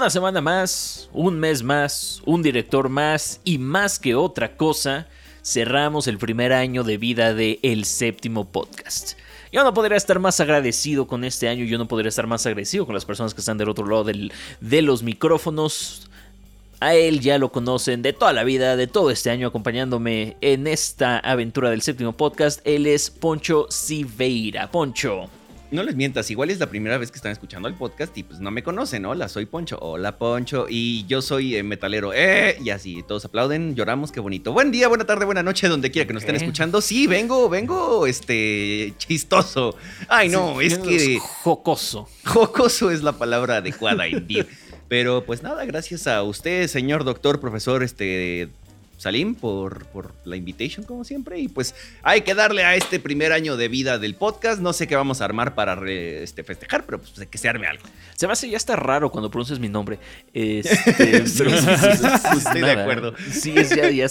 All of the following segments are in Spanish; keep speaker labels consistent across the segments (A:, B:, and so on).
A: Una semana más, un mes más, un director más y más que otra cosa, cerramos el primer año de vida de El Séptimo Podcast. Yo no podría estar más agradecido con este año, yo no podría estar más agradecido con las personas que están del otro lado de los micrófonos. A él ya lo conocen de toda la vida, de todo este año acompañándome en esta aventura del séptimo podcast. Él es Poncho Siveira. Poncho.
B: No les mientas, igual es la primera vez que están escuchando el podcast y pues no me conocen. Hola, soy Poncho. Hola, Poncho. Y yo soy eh, metalero. ¡Eh! Y así, todos aplauden, lloramos, qué bonito. Buen día, buena tarde, buena noche, donde quiera que nos estén escuchando. Sí, vengo, vengo, este, chistoso. Ay, no, es que...
A: Jocoso.
B: Jocoso es la palabra adecuada, indeed. Pero pues nada, gracias a usted, señor doctor, profesor, este Salim, por, por la invitation, como siempre. Y pues hay que darle a este primer año de vida del podcast. No sé qué vamos a armar para este, festejar, pero pues que se arme algo.
A: Se me hace ya está raro cuando pronuncias mi nombre. Este,
B: estoy de acuerdo.
A: Sí,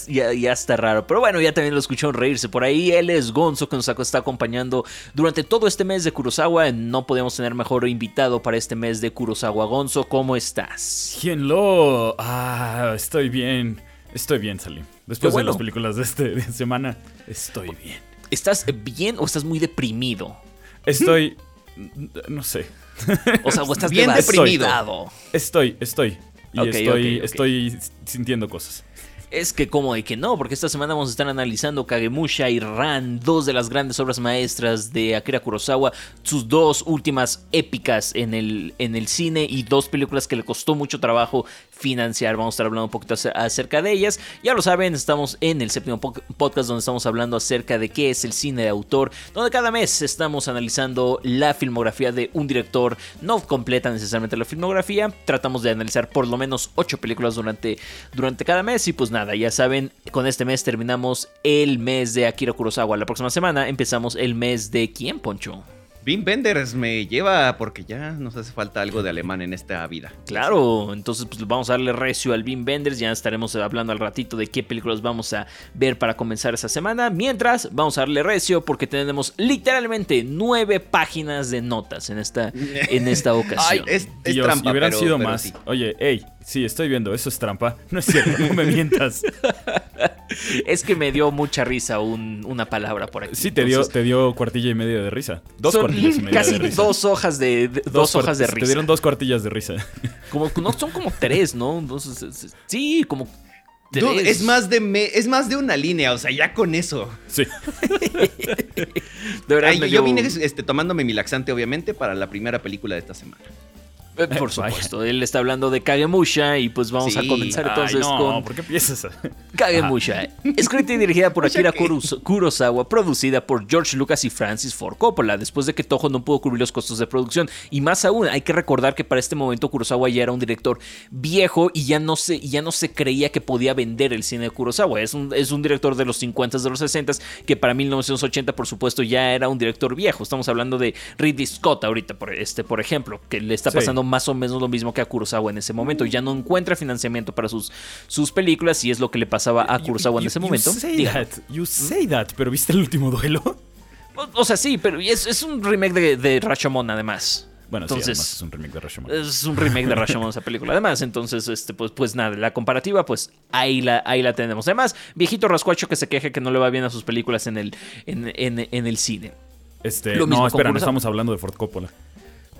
A: ya, ya, está raro. Pero bueno, ya también lo escucharon reírse por ahí. Él es Gonzo, que nos está acompañando durante todo este mes de Kurosawa. No podemos tener mejor invitado para este mes de Kurosawa. Gonzo, ¿cómo estás?
C: lo Ah, estoy bien. Estoy bien, Salim. Después de las películas de esta semana, estoy bien.
A: ¿Estás bien o estás muy deprimido?
C: Estoy. no sé.
A: O sea, o estás bien deprimido.
C: Estoy, estoy. Y estoy, estoy sintiendo cosas.
A: Es que como de que no, porque esta semana vamos a estar analizando Kagemusha y Ran, dos de las grandes obras maestras de Akira Kurosawa, sus dos últimas épicas en el, en el cine y dos películas que le costó mucho trabajo financiar. Vamos a estar hablando un poquito acerca de ellas. Ya lo saben, estamos en el séptimo podcast donde estamos hablando acerca de qué es el cine de autor, donde cada mes estamos analizando la filmografía de un director. No completa necesariamente la filmografía, tratamos de analizar por lo menos ocho películas durante, durante cada mes y pues nada, ya saben, con este mes terminamos el mes de Akira Kurosawa. La próxima semana empezamos el mes de quién, Poncho?
B: Wim Wenders me lleva porque ya nos hace falta algo de alemán en esta vida.
A: Claro, entonces pues vamos a darle recio al Wim Wenders, ya estaremos hablando al ratito de qué películas vamos a ver para comenzar esa semana. Mientras, vamos a darle recio porque tenemos literalmente nueve páginas de notas en esta, en esta ocasión.
C: Ay, es, trampa, hubieran sido más. Oye, hey, sí, estoy viendo, eso es trampa. No es cierto, no me mientas.
A: es que me dio mucha risa una palabra por aquí.
C: Sí, te, dio, te dio cuartilla y media de risa.
A: Dos cuartillas y media de risa. Dos hojas de, dos, hojas de risa.
C: Te dieron dos cuartillas de risa.
A: Como, no, son como tres, ¿no? sí, como
B: es más de es más de una línea, o sea, ya con eso.
C: Sí.
B: de verdad, yo vine este, tomándome mi laxante, obviamente, para la primera película de esta semana.
A: Por supuesto, él está hablando de Kagemusha y pues vamos a comenzar entonces
C: no,
A: con.
C: ¿Por qué empiezas?
A: Kagemusha, escrita y dirigida por Akira Kurosawa, producida por George Lucas y Francis Ford Coppola, después de que Toho no pudo cubrir los costos de producción. Y más aún, hay que recordar que para este momento Kurosawa ya era un director viejo y ya no se, ya no se creía que podía vender el cine de Kurosawa. Es un, es un director de los 50 de los 60 que para 1980, por supuesto, ya era un director viejo. Estamos hablando de Ridley Scott ahorita, por, este, por ejemplo, que le está pasando más o menos lo mismo que a Kurosawa en ese momento. Ya no encuentra financiamiento para sus, sus películas y es lo que le pasaba a Kurosawa en ese momento.
C: You say, that, you say that, pero ¿viste el último duelo?
A: O, sea, sí, pero es, es un remake de, de Rashomon además.
C: Bueno, entonces, sí, es un remake de Rashomon.
A: Es un remake de Rashomon esa película. Además, entonces, este, pues, pues nada, la comparativa, pues ahí la, ahí la tenemos. Además, viejito rascuacho que se queje que no le va bien a sus películas en el, en, en, el cine.
C: Este, no, espera, no estamos hablando de Ford Coppola.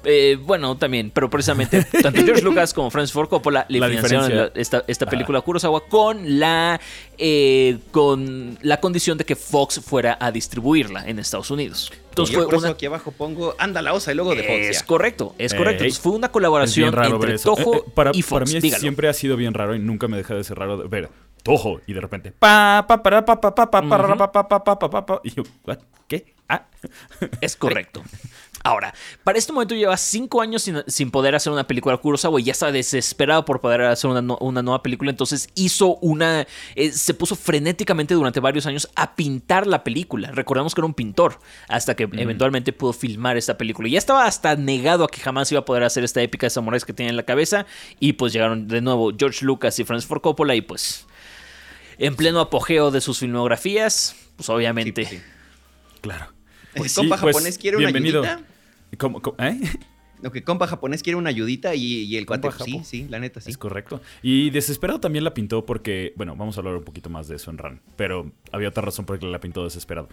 A: Eh, bueno, también, pero precisamente tanto George Lucas como Francis Ford Coppola le financiaron esta, esta, película Kurosawa con la eh, con la condición de que Fox fuera a distribuirla en Estados Unidos.
B: Entonces fue una... aquí abajo pongo anda la osa y luego de Fox.
A: Es correcto, es correcto. Entonces fue una colaboración entre Toho
C: para,
A: y Fox.
C: Para mí siempre ha sido bien raro y nunca me deja de ser raro ver Toho y de repente pa pa pa pa pa pa pa pa pa pa pa pa y yo ¿qué? Ah.
A: Es correcto. Ahora, para este momento lleva cinco años sin, poder hacer una película Kurosawa y ya está desesperado por poder hacer una, nueva película. Entonces hizo una. Eh, se puso frenéticamente durante varios años a pintar la película. Recordamos que era un pintor hasta que eventualmente pudo filmar esta película. Y ya estaba hasta negado a que jamás iba a poder hacer esta épica de samuráis que tenía en la cabeza. Y pues llegaron de nuevo George Lucas y Francis Ford Coppola y pues. En pleno apogeo de sus filmografías, pues obviamente.
C: Claro.
B: Pues compa pues, japonés quiere una bienvenido.
C: ¿Cómo, ¿Eh?
B: Lo que compa japonés quiere una ayudita y, y el cuate,
C: Compa
B: pues, sí, sí, la neta, sí.
C: Es correcto. Y Desesperado también la pintó porque, bueno, vamos a hablar un poquito más de eso en Ran, pero había otra razón por la que la pintó Desesperado.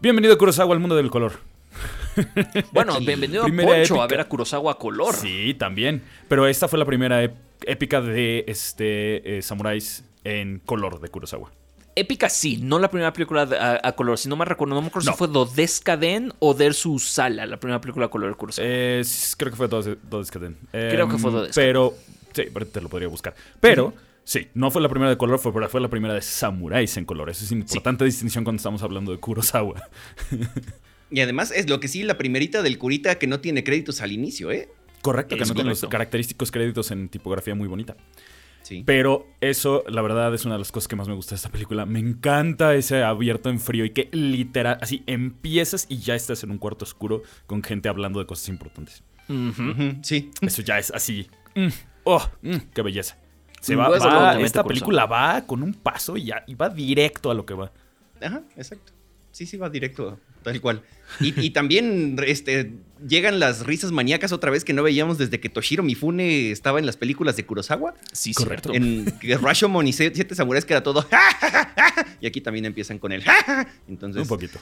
C: Bienvenido Kurosawa al mundo del color.
A: Bueno,
B: Sí.
A: bienvenido
C: Primera
A: a Poncho a ver a Kurosawa a color.
C: Sí, también. Pero esta fue la primera ép- épica de este eh, samuráis en color de Kurosawa.
A: Épica sí, no la primera película de- a, a color. Si no me recuerdo, no me acuerdo
C: No.
A: si fue Dodescaden o Dersu Sala, la primera película a color de Kurosawa.
C: Eh, sí, creo que fue Dodescaden.
A: Creo que fue
C: Em,
A: Dodescaden.
C: Pero, sí, te lo podría buscar. Pero, sí, no fue la primera de color, fue, fue la primera de samuráis en color. Esa es importante distinción cuando estamos hablando de Kurosawa.
B: Y además es lo que sí, la primerita del curita que no tiene créditos al inicio, ¿eh?
C: Correcto, que no tiene los característicos créditos en tipografía muy bonita.
B: Sí.
C: Pero eso, la verdad, es una de las cosas que más me gusta de esta película. Me encanta ese abierto en frío y que literal, así empiezas y ya estás en un cuarto oscuro con gente hablando de cosas importantes.
B: Sí.
C: Eso ya es así. mm, oh, mm, qué belleza. Se va,
A: Pues,
C: va- esta película va con un paso y, ya, y va directo a lo que va.
B: Ajá, exacto. Sí, sí, va directo, tal cual. Y, y también este, llegan las risas maníacas otra vez que no veíamos desde que Toshiro Mifune estaba en las películas de Kurosawa.
A: Sí,
C: Correcto.
B: En Rashomon y Siete Samuráis que era todo. y aquí también empiezan con el. Entonces,
C: un poquito.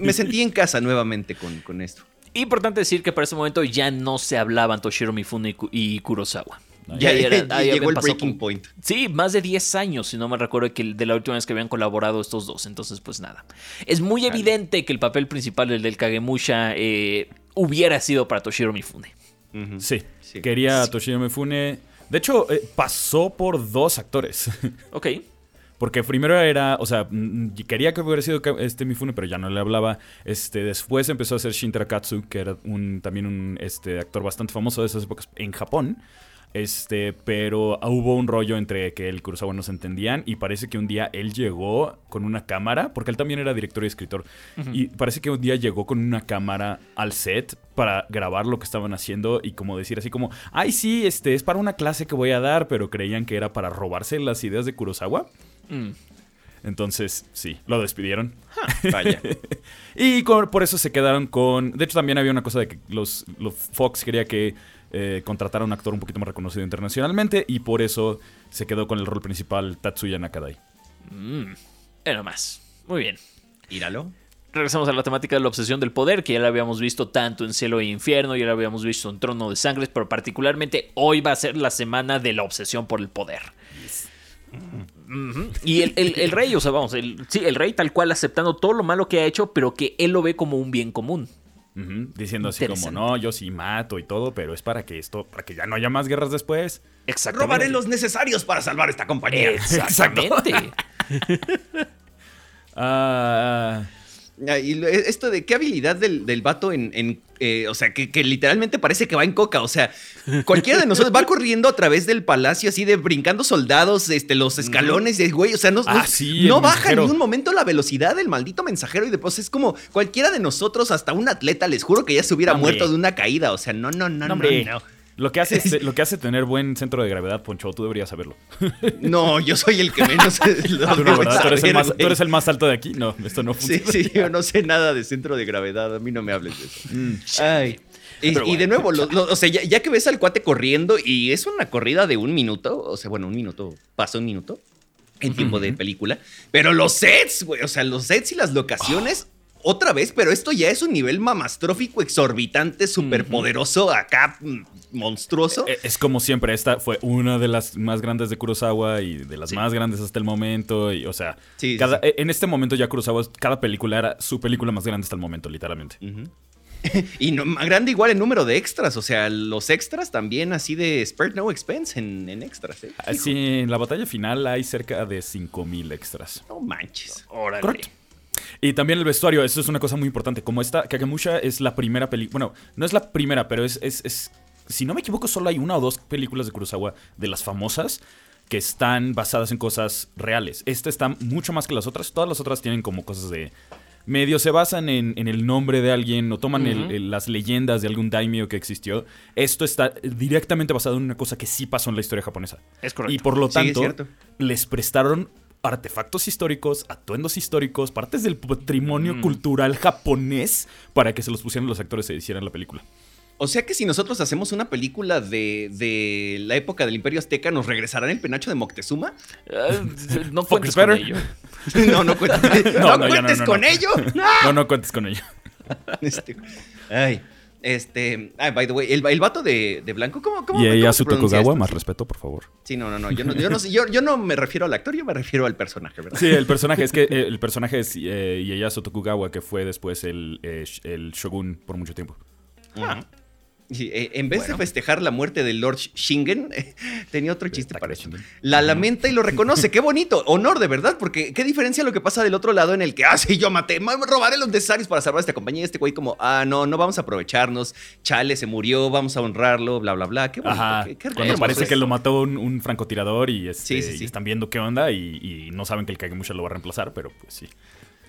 B: me sentí en casa nuevamente con, con esto.
A: Importante decir que para ese momento ya no se hablaban Toshiro Mifune y Kurosawa.
B: Ya, llegó el breaking point.
A: Sí, más de 10 años, si no me recuerdo, que de la última vez que habían colaborado estos dos. Entonces, pues nada. Es muy evidente que el papel principal, el del Kagemusha, eh, hubiera sido para Toshiro Mifune.
C: Sí,
B: Sí.
C: quería Toshiro Mifune. De hecho, eh, pasó por dos actores.
A: Ok.
C: Porque primero era, o sea, mm, quería que hubiera sido este Mifune, pero ya no le hablaba. Este, después empezó a ser Shintaro Katsu, que era un, también un este, actor bastante famoso de esas épocas en Japón. Este, pero hubo un rollo entre que él y Kurosawa no se entendían y parece que un día él llegó con una cámara, porque él también era director y escritor, y parece que un día llegó con una cámara al set para grabar lo que estaban haciendo y como decir así como, ay sí, este es para una clase que voy a dar, pero creían que era para robarse las ideas de Kurosawa.
A: Mm.
C: Entonces, sí, lo despidieron.
B: Vaya.
C: Y con- por eso se quedaron con... De hecho, también había una cosa de que los, los Fox quería que eh, contratara a un actor un poquito más reconocido internacionalmente y por eso se quedó con el rol principal Tatsuya Nakadai.
A: Mm. Era más. Muy bien.
B: Íralo.
A: Regresamos a la temática de la obsesión del poder, que ya la habíamos visto tanto en Cielo e Infierno, ya la habíamos visto en Trono de Sangres, pero particularmente hoy va a ser la semana de la obsesión por el poder. Y el, el- el rey, o sea, vamos, el, sí, el rey tal cual aceptando todo lo malo que ha hecho, pero que él lo ve como un bien común.
C: Diciendo así como, no, yo sí mato y todo, pero es para que esto, para que ya no haya más guerras después.
A: Exactamente.
B: Robaré los necesarios para salvar esta compañía.
A: Exactamente.
C: Ah,
B: Ah, Y lo- esto de qué habilidad del, del vato en. en, eh, o sea, que, que literalmente parece que va en coca. O sea, cualquiera de nosotros va corriendo a través del palacio así de brincando soldados, este, los escalones, y, güey. O sea, no,
C: Ah,
B: no-
C: sí,
B: no
C: el
B: baja
C: mensajero.
B: ni un momento la velocidad del maldito mensajero. Y después es como cualquiera de nosotros, hasta un atleta, les juro que ya se hubiera
C: Hombre.
B: muerto de una caída. O sea, no, no, no, no,
C: hombre,
B: no.
C: Lo, que hace, este- lo que hace tener buen centro de gravedad, Poncho, tú deberías saberlo.
B: No, yo soy el que menos. lo
C: Tú no. Tú eres, el más, tú
B: güey.
C: eres el más alto de aquí. No, esto no
B: Sí,
C: funciona.
B: sí, yo no sé nada de centro de gravedad, a mí no me hables de eso.
C: Mm.
B: Ay. Y, de nuevo, lo- lo- o sea, ya, ya que ves al cuate corriendo y es una corrida de un minuto, o sea, bueno, un minuto, pasa un minuto en tiempo de película, pero los sets, güey, o sea, los sets y las locaciones, otra vez, pero esto ya es un nivel mamastrófico, exorbitante, superpoderoso, acá mm, monstruoso.
C: Eh, Es como siempre, esta fue una de las más grandes de Kurosawa y de las
A: Sí.
C: más grandes hasta el momento. Y, o sea,
B: Sí, sí,
C: cada-
B: sí.
C: eh, en este momento ya Kurosawa, cada película era su película más grande hasta el momento, literalmente.
B: Y no, más grande igual el número de extras, o sea, los extras también así de Spare No Expense en, en extras, ¿eh?
C: Así, en la batalla final hay cerca de 5000 extras.
B: No manches.
A: Órale.
C: Correcto. Y también el vestuario, eso es una cosa muy importante. Como esta, Kagemusha es la primera película. Bueno, no es la primera, pero es, es, es- Si no me equivoco, solo hay una o dos películas de Kurosawa de las famosas que están basadas en cosas reales. Esta está mucho más que las otras. Todas las otras tienen como cosas de. Medio se basan en, en el nombre de alguien o toman el- las leyendas de algún daimyo que existió. Esto está directamente basado en una cosa que sí pasó en la historia japonesa.
A: Es correcto.
C: Y por lo tanto, les prestaron artefactos históricos, atuendos históricos, partes del patrimonio
A: Mm.
C: cultural japonés para que se los pusieran los actores y hicieran la película.
B: O sea que si nosotros hacemos una película de, de la época del Imperio Azteca, ¿nos regresarán el penacho de Moctezuma?
A: Ah, no cuentes con ello.
B: No, no cuentes, no,
C: No, no, ya
B: cuentes
C: no, no,
B: con
C: no.
B: ello.
C: No, no cuentes con ello.
B: Este, ay, este, ay, by the way, el, el vato de, de blanco, ¿cómo, cómo,
C: Y
B: cómo
C: ella su Tokugawa, más respeto, por favor.
B: Sí, no, no, no, yo no, yo no, sé, yo, yo no me refiero al actor, yo me refiero al personaje, ¿verdad?
C: Sí, el personaje es que eh, el personaje es eh, Ieyasu Tokugawa, que fue después el, eh, el shogun por mucho tiempo.
B: Sí, eh, en vez
A: Bueno.
B: de festejar la muerte de Lord Shingen, eh, tenía otro chiste para eso. La lamenta y lo reconoce. Qué bonito. Honor, de verdad. Porque qué diferencia lo que pasa del otro lado en el que, ah, sí, yo maté, robaré los necesarios para salvar a esta compañía. Y este güey como, ah, no, no vamos a aprovecharnos. Chale, se murió, vamos a honrarlo, bla, bla, bla. Qué bonito.
C: Ajá.
B: qué- qué
C: Cuando parece que lo mató un, un francotirador y, este,
B: Sí, sí, sí.
C: y están viendo qué onda y, y no saben que el Kagemusha lo va a reemplazar, pero pues sí.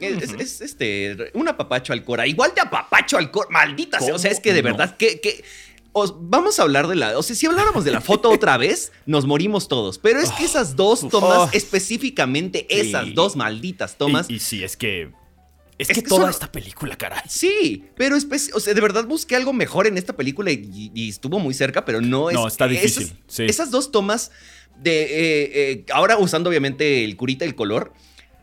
B: Es, es- es, este, un apapacho al Cora. Igual de apapacho al Cora. Maldita sea. O sea,
A: ¿Cómo
B: es que de
A: no?
B: verdad, que. que os- vamos a hablar de la. O sea, si habláramos de la foto otra vez, nos morimos todos. Pero es que esas dos tomas,
C: Oh.
B: específicamente esas
C: Sí.
B: dos malditas tomas.
C: Y, y sí, es que. Es,
B: Es
C: que,
B: que
C: toda
B: son-
C: esta película, caray.
B: Sí, pero o sea, de verdad busqué algo mejor en esta película y, y estuvo muy cerca, pero no es.
C: No, está difícil,
B: Esas,
C: sí.
B: esas dos tomas de. eh, eh, ahora usando obviamente el curita, el color.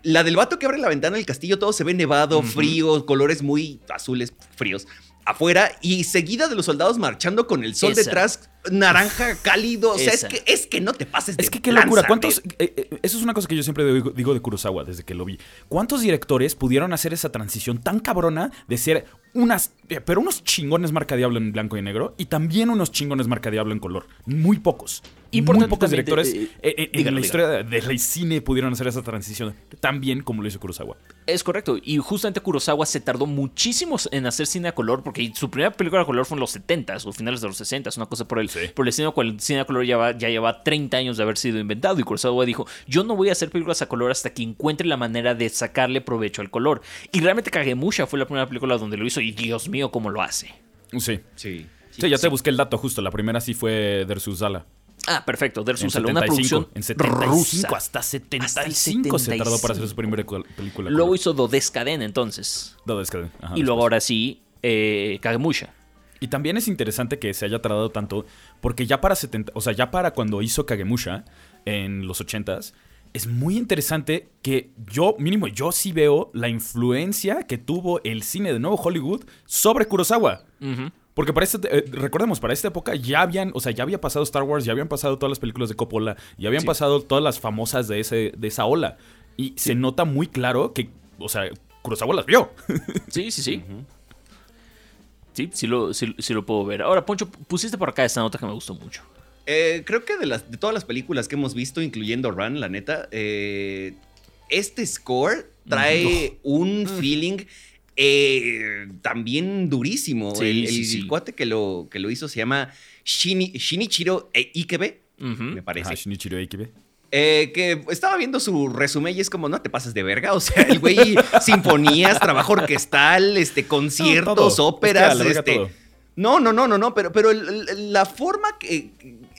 B: La del vato que abre la ventana del castillo, todo se ve nevado, frío, colores muy azules, fríos. Afuera y seguida de los soldados marchando con el sol
A: Esa.
B: detrás, naranja cálido. O sea, es que, es que no te pases de
C: Es que qué
B: lanza,
C: locura. ¿Cuántos.? eh, eh, eso es una cosa que yo siempre digo, digo de Kurosawa desde que lo vi. ¿Cuántos directores pudieron hacer esa transición tan cabrona de ser unas. eh, pero unos chingones marca diablo en blanco y negro y también unos chingones marca diablo en color? Muy pocos.
A: Importante
C: Muy pocos
A: también,
C: directores
A: eh,
C: eh, eh, en
A: dígalo,
C: la historia del cine pudieron hacer esa transición tan bien como lo hizo Kurosawa.
A: Es correcto. Y justamente Kurosawa se tardó muchísimo en hacer cine a color, porque su primera película a color fue en los 70s o finales de los 60s, una cosa por el,
C: Sí.
A: por el cine, cual- el cine a color ya, va- ya lleva 30 años de haber sido inventado. Y Kurosawa dijo: Yo no voy a hacer películas a color hasta que encuentre la manera de sacarle provecho al color. Y realmente Kagemusha fue la primera película donde lo hizo, y Dios mío, cómo lo hace.
C: Sí.
B: Sí.
C: Sí, ya te busqué el dato justo. La primera sí fue Dersus Zala.
A: Ah, perfecto.
C: En
A: Versus una
C: 75.
A: producción
C: En 75.
A: rusa.
C: Hasta 75
A: Hasta
C: se
A: el
C: tardó para hacer
A: 75.
C: su primera película.
A: Luego hizo Dodescaden entonces.
C: Que- ajá,
A: y luego
C: después.
A: ahora sí, eh, Kagemusha.
C: Y también es interesante que se haya tardado tanto, porque ya para 70, o sea, ya para cuando hizo Kagemusha en los 80s, es muy interesante que yo, mínimo, yo sí veo la influencia que tuvo el cine de nuevo Hollywood sobre Kurosawa.
A: Ujú.
C: Porque para este, eh, recordemos, para esta época ya habían, o sea, ya había pasado Star Wars, ya habían pasado todas las películas de Coppola, ya habían
B: Sí.
C: pasado todas las famosas de, ese, de esa ola. Y se nota muy claro que, o sea, Kurosawa las vio.
A: Sí, sí, sí. Sí, sí lo, sí, sí lo puedo ver. Ahora, Poncho, pusiste por acá esta nota que me gustó mucho.
B: Eh, creo que de, las, de todas las películas que hemos visto, incluyendo Run, la neta, eh, este score trae un feeling eh, también durísimo.
A: Sí,
B: el,
A: sí,
B: el
A: sí.
B: cuate que lo, que lo hizo se llama Shini- Shinichiro e- Ikebe, me parece.
C: Ajá, Shinichiro Eikibe.
B: Eh, que estaba viendo su resumen y es como, no te pases de verga. O sea, el güey, sinfonías, trabajo orquestal, este, conciertos,
C: No,
B: óperas,
C: Es que
B: este. No, no, no, no, no, pero, pero el- el- la forma que.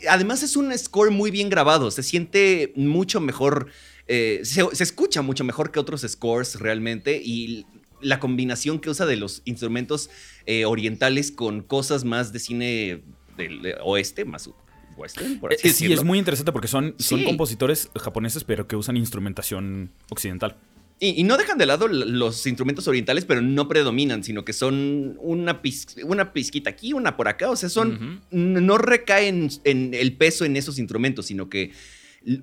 B: Además, es un score muy bien grabado. Se siente mucho mejor. eh, se, se escucha mucho mejor que otros scores realmente. Y la combinación que usa de los instrumentos eh, orientales con cosas más de cine del eh, oeste, más western, por
C: Eh, sí, es muy interesante porque son, son
B: Sí.
C: compositores japoneses, pero que usan instrumentación occidental.
B: Y, y no dejan de lado los instrumentos orientales, pero no predominan, sino que son una, pis- una pizquita aquí, una por acá. O sea, son. No recaen en el peso en esos instrumentos, sino que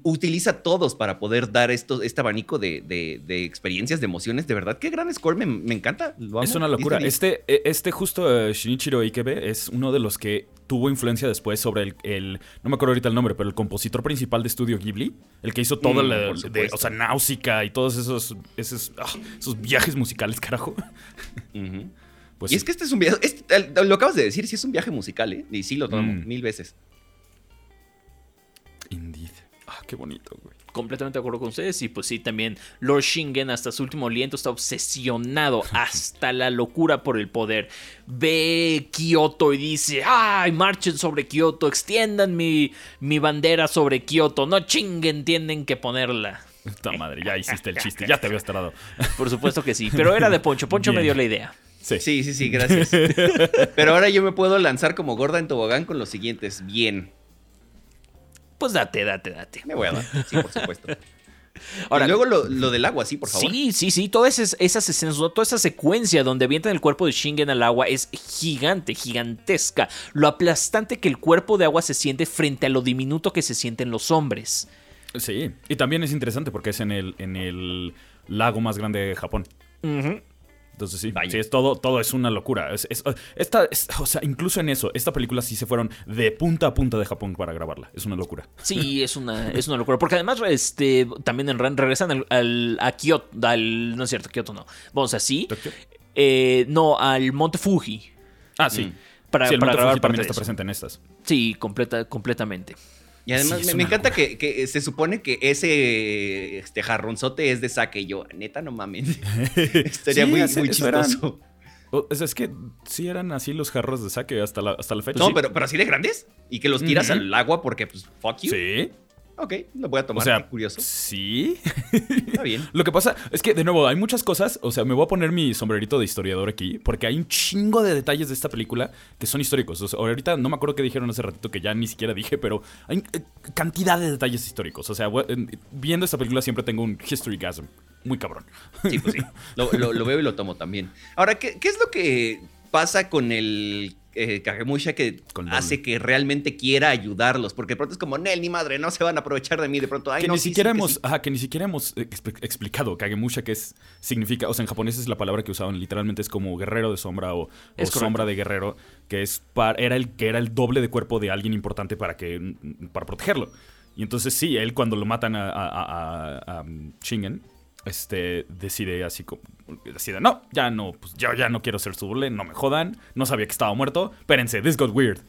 B: utiliza todos para poder dar esto, este abanico de, de- de experiencias, de emociones. De verdad, qué gran score, me, me encanta. lo
C: Es una locura. Este, eh, este justo eh, Shinichiro Ikebe es uno de los que tuvo influencia después sobre el, el- no me acuerdo ahorita el nombre, pero el compositor principal de Estudio Ghibli, el que hizo todo
B: Mm,
C: la- de, o sea, Náusica y todos esos, esos, ah, esos viajes musicales, carajo. Pues
B: y
C: sí.
B: es que este es un viaje. este- lo acabas de decir, sí es un viaje musical, ¿eh? Y sí lo tomo
C: Mm.
B: mil veces.
C: Indeed. Qué bonito, güey.
A: Completamente de acuerdo con ustedes. Y pues sí, también Lord Shingen hasta su último aliento está obsesionado hasta la locura por el poder. Ve Kioto y dice, ay, marchen sobre Kioto, extiendan mi, mi bandera sobre Kioto, no chinguen, tienen que ponerla.
C: Puta madre, ya hiciste el chiste, ya te habías tardado.
A: Por supuesto que sí, pero era de Poncho, Poncho me dio la idea.
C: Sí.
B: Sí, sí, sí, gracias. Pero ahora yo me puedo lanzar como gorda en tobogán con los siguientes. Bien.
A: Pues date, date, date.
B: Me voy a dar. Sí, por supuesto.
A: Ahora,
B: y luego lo, lo del agua, sí, por favor.
A: Sí, sí, sí. Todas esas, esas escenas, toda esa secuencia donde avientan el cuerpo de Shingen al agua es gigante, gigantesca. Lo aplastante que el cuerpo de agua se siente frente a lo diminuto que se sienten los hombres.
C: Sí. Y también es interesante porque es en el, en el lago más grande de Japón.
A: Ujú.
C: Entonces sí, sí, es todo, todo es una locura. Es- es- esta, es- o sea, incluso en eso, esta película sí se fueron de punta a punta de Japón para grabarla. Es una locura.
A: Sí, es una, es una locura. Porque además, este, también en regresan al, al- a Kyoto. al- no es cierto, Kyoto no. Vamos así. Eh, no, al Monte Fuji.
C: Ah, sí.
B: Mm.
A: Para,
C: sí, el
A: para
C: Monte
A: grabar
C: Fuji también está presente en estas.
A: Sí, completa, completamente.
B: Y además
C: Sí,
B: me, encanta que, que se supone que ese este jarronzote es de saque. Y yo, neta, no mames. Estaría
C: Sí,
B: muy, muy chistoso.
C: O- es, es que sí eran así los jarros de saque hasta la, hasta la fecha.
B: No, pero, pero así de grandes. Y que los tiras al agua porque, pues, fuck you.
C: Sí.
B: Ok, lo voy a tomar.
C: O sea,
B: qué curioso.
C: sí.
B: Está bien.
C: Lo que pasa es que, de nuevo, hay muchas cosas. O sea, me voy a poner mi sombrerito de historiador aquí, porque hay un chingo de detalles de esta película que son históricos. O sea, ahorita no me acuerdo qué dijeron hace ratito que ya ni siquiera dije, pero hay eh, cantidad de detalles históricos. O sea, viendo esta película siempre tengo un history gasm. Muy cabrón.
B: Sí, pues sí. Lo, lo- lo veo y lo tomo también. Ahora, ¿qué, qué es lo que pasa con el eh, Kagemusha que
C: Con
B: hace que realmente quiera ayudarlos? Porque de pronto es como, Nel, ni madre, no se van a aprovechar de mí. De pronto, ay,
C: que
B: no,
C: ni
B: sí,
C: siquiera
B: sí, que
C: hemos,
B: sí".
C: ajá, que ni siquiera hemos exp- explicado Kagemusha que es significa, o sea, en japonés es la palabra que usaban literalmente es como guerrero de sombra o, o sombra de guerrero, que es par- era el que era el doble de cuerpo de alguien importante para que para protegerlo. Y entonces sí, él cuando lo matan a, a, a- a- a, um, Shingen, este decide así como decide, no, ya no, pues yo ya no quiero ser su doble, no me jodan, no sabía que estaba muerto. Espérense, this got weird.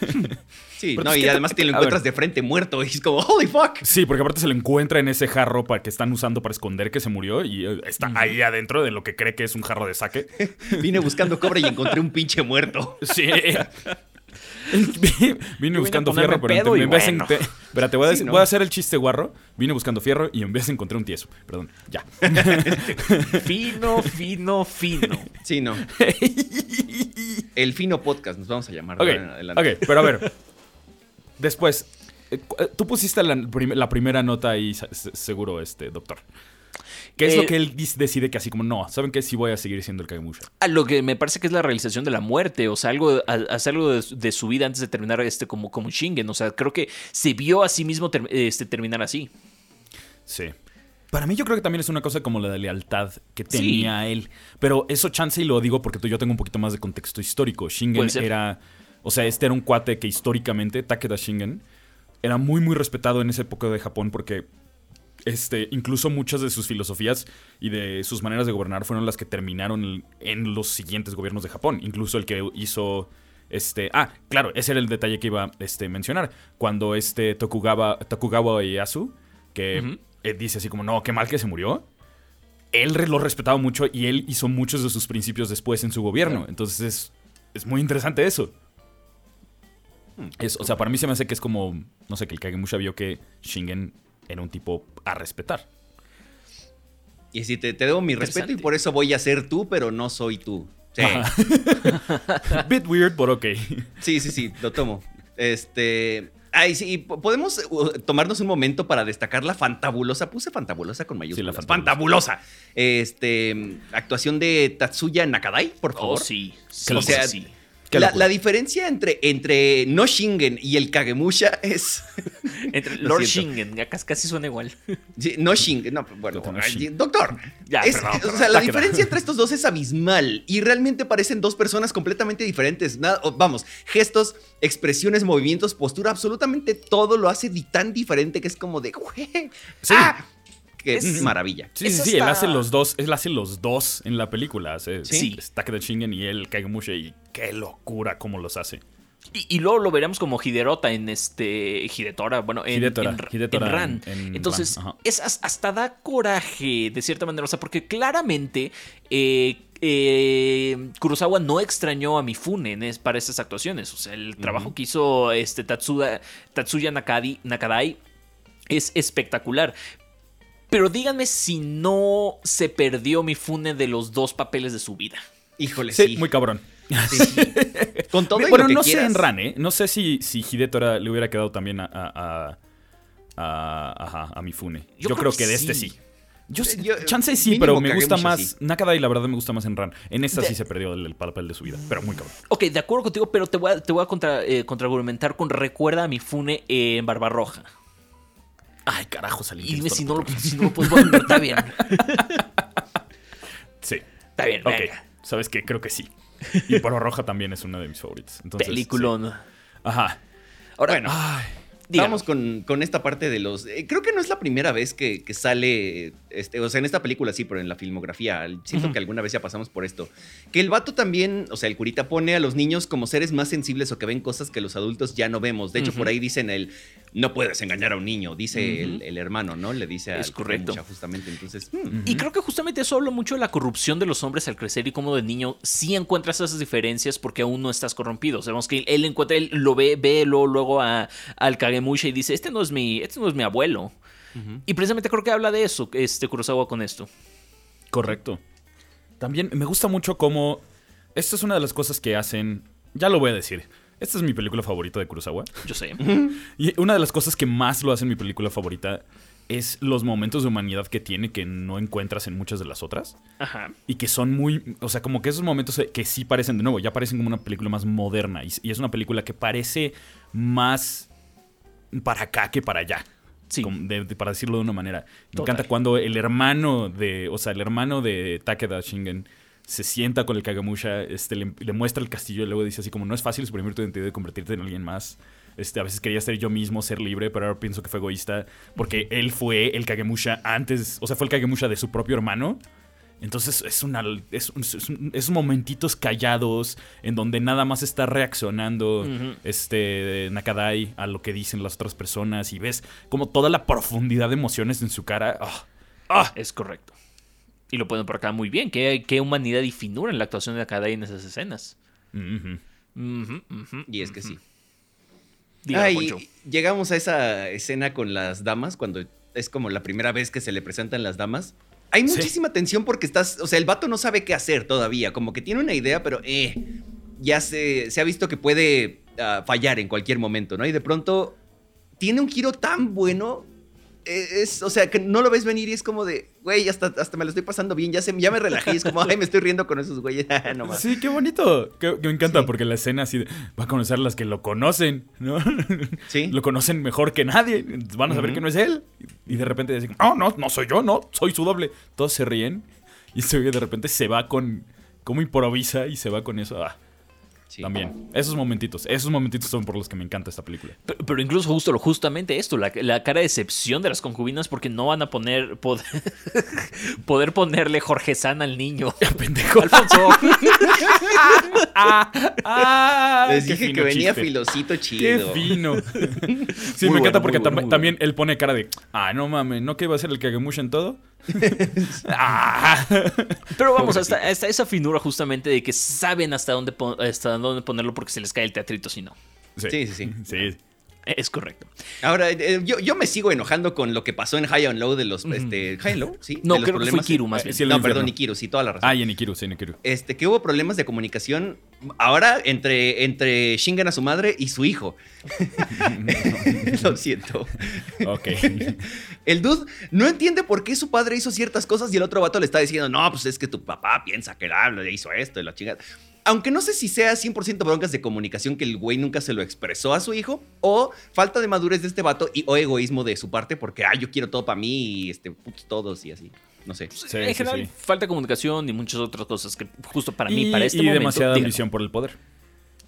B: Sí, no,
C: es
B: y además te lo encuentras de frente muerto y es como, holy fuck.
C: Sí, porque aparte se lo encuentra en ese jarro para que están usando para esconder que se murió y eh, está ahí adentro de lo que cree que es un jarro de saque.
B: Vine buscando cobre y encontré un pinche muerto.
C: Sí. Vine buscando fierro, pero
A: pedo
C: en
A: y
C: vez en-
A: bueno.
C: te- voy a,
B: Sí,
C: decir-
B: ¿no?
C: voy a hacer el chiste guarro. Vine buscando fierro y en vez encontré un tieso. Perdón, ya.
A: Fino, fino, fino.
B: Sí, no. El fino podcast, nos vamos a llamar.
C: Ok,
B: de ahora en adelante.
C: ok, pero a ver. Después, eh, eh, tú pusiste la, prim- la primera nota ahí, seguro, este, doctor. ¿Qué es
A: Eh,
C: lo que él decide que así como, no, ¿saben qué? Sí voy a seguir siendo el Kagemusha.
A: A lo que me parece que es la realización de la muerte, o sea, algo, a- hacer algo de, su- de su vida antes de terminar este como, como Shingen. O sea, creo que se vio a sí mismo ter- este, terminar así.
C: Sí. Para mí yo creo que también es una cosa como la de lealtad que
A: Sí.
C: tenía él. Pero eso chance y lo digo porque tú- yo tengo un poquito más de contexto histórico. Shingen era... O sea, este era un cuate que históricamente, Takeda Shingen, era muy muy respetado en esa época de Japón porque este, incluso muchas de sus filosofías y de sus maneras de gobernar fueron las que terminaron en los siguientes gobiernos de Japón. Incluso el que hizo este, ah, claro, ese era el detalle que iba a este, mencionar. Cuando este Tokugawa, Tokugawa Ieyasu, que eh, dice así como, no, qué mal que se murió. Él lo respetaba mucho y él hizo muchos de sus principios después en su gobierno. Entonces es, es muy interesante eso. Es- o sea, para mí se me hace que es como, no sé, que el Kagemusha vio que Shingen era un tipo a respetar.
B: Y si te, te debo mi respeto y por eso voy a ser tú, pero no soy tú. Sí,
C: Bit weird, but ok.
B: sí, sí, sí, lo tomo. Este. Ay, sí, po- podemos uh, tomarnos un momento para destacar la fantabulosa, puse fantabulosa con mayúsculas.
C: Sí, la
B: fantabulosa. Este, actuación de Tatsuya Nakadai, por favor.
A: Oh, sí. sí,
B: o sea,
A: sí.
C: Qué
B: la, diferencia entre, entre no Shingen y el Kagemusha es.
A: Entre
B: Lo
A: Lord
B: siento.
A: Shingen, ya casi, casi suena igual.
B: Sí, no Shingen, no, bueno,
C: Doctor, no
B: ay,
C: Shingen.
B: doctor.
A: Ya,
B: es-
A: perdón,
B: o sea, la diferencia entre estos dos es abismal y realmente parecen dos personas completamente diferentes. Nada, vamos, gestos, expresiones, movimientos, postura, absolutamente todo lo hace tan diferente que es como de,
C: Sí.
B: ¡ah! Que
A: Es-
B: es maravilla.
C: Sí, sí, él hace los dos, él hace los dos en la película. Hace,
A: Sí.
C: Takeda Shingen y él Kagemusha y qué locura cómo los hace.
A: Y, y luego lo veremos como Hiderota en este. Hidetora, bueno, en,
C: Hidetora,
A: en, Ran.
C: en- en
A: Entonces,
C: Ran,
A: es as- hasta da coraje, de cierta manera. O sea, porque claramente. eh, eh, Kurosawa no extrañó a Mifune en para estas actuaciones. O sea, el trabajo que hizo este Tatsuda- Tatsuya Nakadi, Nakadai es espectacular. Pero díganme si no se perdió Mifune de los dos papeles de su vida.
B: Híjole,
C: Sí,
B: sí.
C: muy cabrón.
B: Sí, sí. Con todo y
C: bueno,
B: lo que
C: no sé en Ran, ¿eh? No sé si, si Hideto era- le hubiera quedado también a, a, a, a- ajá, a Mifune. Yo,
A: Yo
C: creo,
A: creo
C: que
A: que
C: de este
A: sí.
C: sí. Yo, sí-
B: Yo,
C: chance sí,
B: mínimo
C: pero me gusta más.
B: sí.
C: Nakadai, la verdad, me gusta más en Ran. En esta
A: De-
C: sí se perdió el, el papel de su vida, pero muy cabrón.
A: Ok, de acuerdo contigo, pero te voy a, te voy a contra, eh, contraargumentar con recuerda a mi Fune en Barbarroja.
C: Ay, carajo, salí.
A: Y dime si no lo, si no lo. Está bien.
C: Sí.
A: Está bien,
C: Ok,
A: venga.
C: ¿sabes qué? Creo que sí. Y Poro Roja también es una de mis favoritas. Entonces,
A: Peliculón.
C: sí. Ajá.
A: Ahora,
B: Bueno,
C: Ay,
A: dígame.
B: Vamos con, con esta parte de los. eh, creo que no es la primera vez que, que sale. Este, o sea, en esta película sí, pero en la filmografía. Siento que alguna vez ya pasamos por esto. Que el vato también, o sea, el curita pone a los niños como seres más sensibles o que ven cosas que los adultos ya no vemos. De hecho, por ahí dicen el. No puedes engañar a un niño, dice el, hermano, ¿no? Le dice a
A: Es correcto.
B: justamente. Entonces. hmm,
A: Y creo que justamente eso habla mucho de la corrupción de los hombres al crecer y cómo de niño sí encuentras esas diferencias porque aún no estás corrompido. Sabemos que él encuentra, él lo ve, ve luego, luego a, al Kagemusha y dice, este no es mi, este no es mi abuelo. Y precisamente creo que habla de eso, este Kurosawa con esto.
C: correcto. También me gusta mucho cómo. Esto es una de las cosas que hacen. Ya lo voy a decir. Esta es mi película favorita de Kurosawa.
A: Yo sé.
C: Y una de las cosas que más lo hace en mi película favorita es los momentos de humanidad que tiene que no encuentras en muchas de las otras.
A: Ajá.
C: Y que son muy. O sea, como que esos momentos que sí parecen, de nuevo, ya parecen como una película más moderna. Y, y es una película que parece más para acá que para allá.
A: Sí.
C: Como de- de- para decirlo de una manera. Me
A: Total.
C: encanta cuando el hermano de. O sea, el hermano de Takeda Shingen se sienta con el Kagamusha, este, le, le muestra el castillo y luego dice así como no es fácil suprimir tu identidad y convertirte en alguien más. Este, a veces quería ser yo mismo, ser libre, pero ahora pienso que fue egoísta porque él fue el Kagemusha antes, o sea, fue el Kagemusha de su propio hermano. Entonces es una es, un- es un- es momentitos callados en donde nada más está reaccionando este Nakadai a lo que dicen las otras personas y ves como toda la profundidad de emociones en su cara. Ah, ah.
A: Es correcto. Y lo ponen por acá muy bien. Qué, qué humanidad y finura en la actuación de Akadai en esas escenas.
B: Y es que sí.
A: Dígalo,
B: llegamos a esa escena con las damas, cuando es como la primera vez que se le presentan las damas. Hay
C: Sí.
B: muchísima tensión porque estás, o sea, el vato no sabe qué hacer todavía, como que tiene una idea, pero eh, ya se, se ha visto que puede ah, fallar en cualquier momento, ¿no? Y de pronto tiene un giro tan bueno, es, o sea, que no lo ves venir y es como de, güey, hasta, hasta me lo estoy pasando bien, ya, se, ya me relajé, es como, ay, me estoy riendo con esos güeyes, no más.
C: Sí, qué bonito. Que, que me encanta
B: Sí.
C: porque la escena así de, va a conocer a las que lo conocen, ¿no?
B: Sí.
C: Lo conocen mejor que nadie. Van a saber que no es él. Y de repente dicen, no, no, no soy yo, no, soy su doble. Todos se ríen. Y ese güey de repente se va con, como improvisa y se va con eso. Ah,
B: Sí.
C: También. Esos momentitos, esos momentitos son por los que me encanta esta película.
A: Pero, pero incluso justo lo justamente esto, la, la cara de decepción de las concubinas porque no van a poner poder, poder ponerle Jorge San al niño.
C: Pendejo.
A: Alfonso.
C: Ah,
B: Les
C: qué
B: dije que venía
C: chiste.
B: filosito
C: Qué
B: chido.
C: fino. Sí,
A: Muy
C: me
A: bueno,
C: encanta porque
A: bueno,
C: tam- también él pone cara de, ah, no mames, ¿no que iba a ser el Kagemusha en todo? ah.
A: Pero vamos, hasta, hasta esa finura justamente de que saben hasta dónde, hasta dónde ponerlo porque se les cae el teatrito si no.
B: Sí, sí, sí.
C: Sí.
A: Es correcto.
B: Ahora, eh, yo, yo me sigo enojando con lo que pasó en High and Low de los. Este, High and Low, sí.
A: No,
B: de los
A: creo que fue Kiru más
C: eh,
A: bien.
C: sí,
B: no,
C: infierno.
B: perdón, Ikiru, sí, toda la razón.
C: Ah, y en Ikiru, sí, en Ikiru.
B: Este, que hubo problemas de comunicación ahora entre, entre Shingen a su madre y su hijo. Lo siento.
C: Ok.
B: El dude no entiende por qué su padre hizo ciertas cosas y el otro vato le está diciendo, no, pues es que tu papá piensa que él le hizo esto y la chingada. Aunque no sé si sea 100% broncas de comunicación que el güey nunca se lo expresó a su hijo o falta de madurez de este vato y o egoísmo de su parte porque, ah, yo quiero todo para mí y este, putos todos y así. No sé.
C: Sí,
A: en
C: sí,
A: general,
C: sí.
A: falta de comunicación y muchas otras cosas que justo para mí, para este
C: y
A: momento...
C: demasiada ambición por el poder.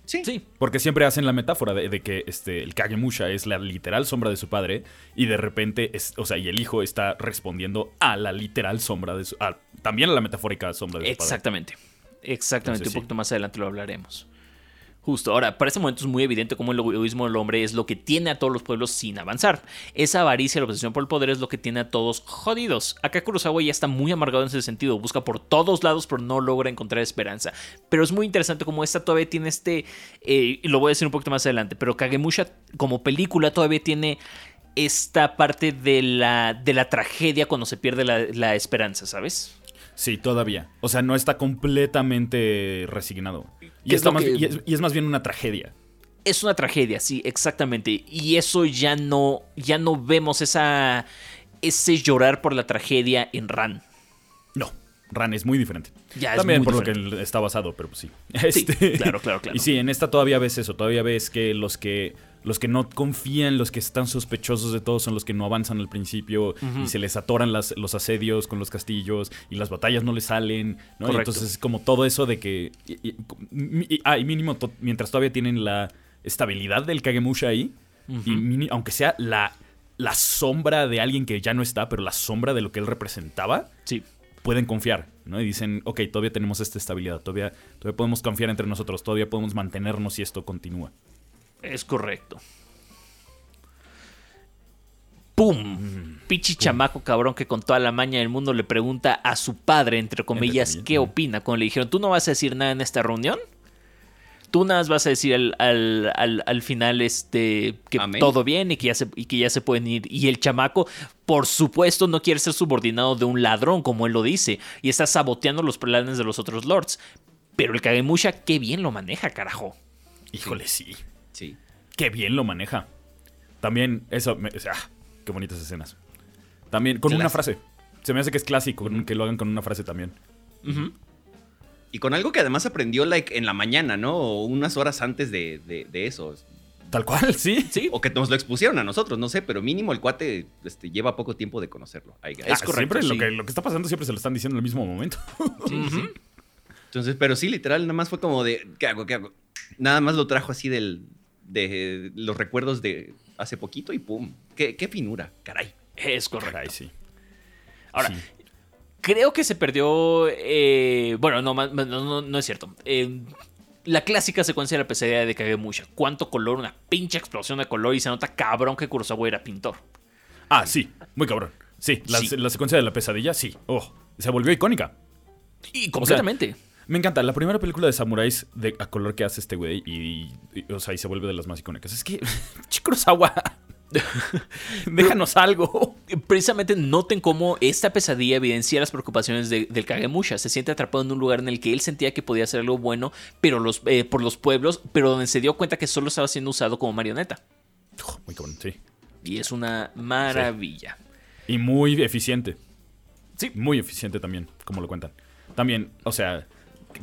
B: Sí.
A: Sí,
C: Porque siempre hacen la metáfora de, de que este, el Kagemusha es la literal sombra de su padre y de repente, es, o sea, y el hijo está respondiendo a la literal sombra de su... a- también a la metafórica sombra de su padre.
A: exactamente. Exactamente,
C: Entonces,
A: un
C: sí.
A: poquito más adelante lo hablaremos. Justo, ahora, para este momento es muy evidente cómo el egoísmo del hombre es lo que tiene a todos los pueblos sin avanzar. Esa avaricia, la obsesión por el poder es lo que tiene a todos jodidos. Acá Kurosawa ya está muy amargado en ese sentido, busca por todos lados, pero no logra encontrar esperanza. Pero es muy interesante cómo esta todavía tiene este, eh, y lo voy a decir un poquito más adelante, pero Kagemusha como película todavía tiene esta parte de la, de la tragedia cuando se pierde la, la esperanza, ¿sabes?
C: Sí, todavía. O sea, no está completamente resignado. Y,
A: ¿Qué es
C: más-
A: que-
C: y es, y es más bien una tragedia.
A: Es una tragedia, sí, exactamente. Y eso ya no, ya no vemos esa, ese llorar por la tragedia en Ran.
C: No, Ran es muy diferente.
A: Ya es
C: También
A: muy
C: por
A: diferente.
C: lo que está basado, pero pues sí.
A: Sí, claro, claro, claro.
C: Y sí, en esta todavía ves eso. Todavía ves que los que los que no confían, los que están sospechosos de todo son los que no avanzan al principio y se les atoran las- los asedios con los castillos y las batallas no les salen, ¿no? Y entonces es como todo eso de que... y- y- y- ah, y mínimo, to- mientras todavía tienen la estabilidad del Kagemusha ahí, y mini- aunque sea la, la sombra de alguien que ya no está, pero la sombra de lo que él representaba,
A: Sí.
C: pueden confiar, ¿no? Y dicen, ok, todavía tenemos esta estabilidad, todavía, todavía podemos confiar entre nosotros, todavía podemos mantenernos si esto continúa.
A: Es correcto. ¡Pum! Pichi chamaco cabrón que con toda la maña del mundo le pregunta a su padre, entre comillas, qué opina. Cuando le dijeron, ¿tú no vas a decir nada en esta reunión? Tú nada más vas a decir al, al- al- al final este que
B: Amén.
A: todo bien y que, ya se, y que ya se pueden ir. Y el chamaco, por supuesto, no quiere ser subordinado de un ladrón, como él lo dice, y está saboteando los planes de los otros lords. Pero el Kagemusha, qué bien lo maneja, carajo.
C: Híjole, sí.
B: Sí.
C: Qué bien lo maneja. También, eso, me- o sea, ah, qué bonitas escenas. También, con una frase. Se me hace que es clásico que lo hagan con una frase también.
B: Y con algo que además aprendió like, en la mañana, ¿no? O unas horas antes de, de- de eso.
C: Tal cual, sí.
A: Sí,
B: O que nos lo expusieron a nosotros, no sé, pero mínimo el cuate este, lleva poco tiempo de conocerlo. Guess.
C: Ah,
A: Es correcto,
C: Siempre lo, que, lo que está pasando siempre se lo están diciendo en el mismo momento.
B: Sí, sí. Entonces, pero sí, literal, nada más fue como de, ¿qué hago? ¿Qué hago? Nada más lo trajo así del, de los recuerdos de hace poquito y pum. Qué, qué finura, caray.
A: es correcto.
C: Caray, sí.
A: Ahora,
C: Sí.
A: creo que se perdió. eh, bueno, no, no, no- no es cierto. Eh, la clásica secuencia de la pesadilla de Kagemusha. Cuánto color, una pinche explosión de color y se nota cabrón que Kurosawa era pintor.
C: Ah, sí, muy cabrón. Sí, la,
A: Sí.
C: la secuencia de la pesadilla, sí. Oh, se volvió icónica.
A: Y completamente.
C: Me encanta. La primera película de samuráis de a color que hace este güey y, y- o sea, y se vuelve de las más icónicas. Es que, Kurosawa, déjanos algo.
A: Precisamente noten cómo esta pesadilla evidencia las preocupaciones de- del Kagemusha. Se siente atrapado en un lugar en el que él sentía que podía hacer algo bueno pero los, eh, por los pueblos, pero donde se dio cuenta que solo estaba siendo usado como marioneta.
C: Oh, muy cabrón, sí.
A: Y es una maravilla.
C: Y muy eficiente.
A: Sí.
C: Muy eficiente también, como lo cuentan. También, o sea,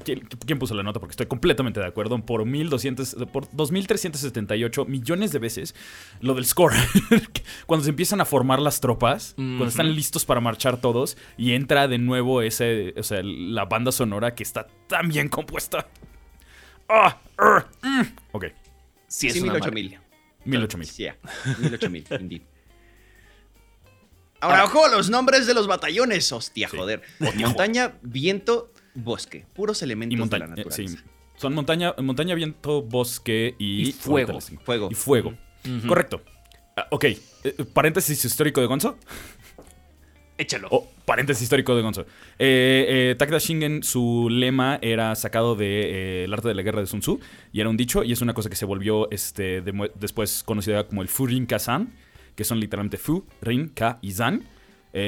C: ¿quién, quién puso la nota? Porque estoy completamente de acuerdo. Por 1200, por 2378 millones de veces lo del score. cuando se empiezan a formar las tropas, cuando están listos para marchar todos y entra de nuevo ese, o sea, la banda sonora que está tan bien compuesta. Ah, ah, mm. Ok,
A: Sí, es
B: sí,
A: una
B: mil ocho
A: maravilla.
B: mil.
C: mil ocho mil.
B: Sí, ya, mil ocho mil, indeed. Ahora, ojo, los nombres de los batallones. Hostia,
C: Sí.
B: joder.
C: Hostia,
B: Montaña, viento, bosque. Puros elementos
C: Y
B: de la
C: eh, sí.
B: naturaleza.
C: Son montaña, montaña, viento, bosque y,
A: Y fuego.
B: Fuego.
C: Y fuego. Correcto. Ah, ok. eh, paréntesis histórico de Gonzo.
A: Échalo.
C: O paréntesis histórico de Gonzo. Eh, eh, Takeda Shingen, su lema era sacado de eh, El arte de la guerra de Sun Tzu. Y era un dicho, y es una cosa que se volvió este, después conocida como el Furin Kazan, que son literalmente Fu, Rin, Ka y Zan.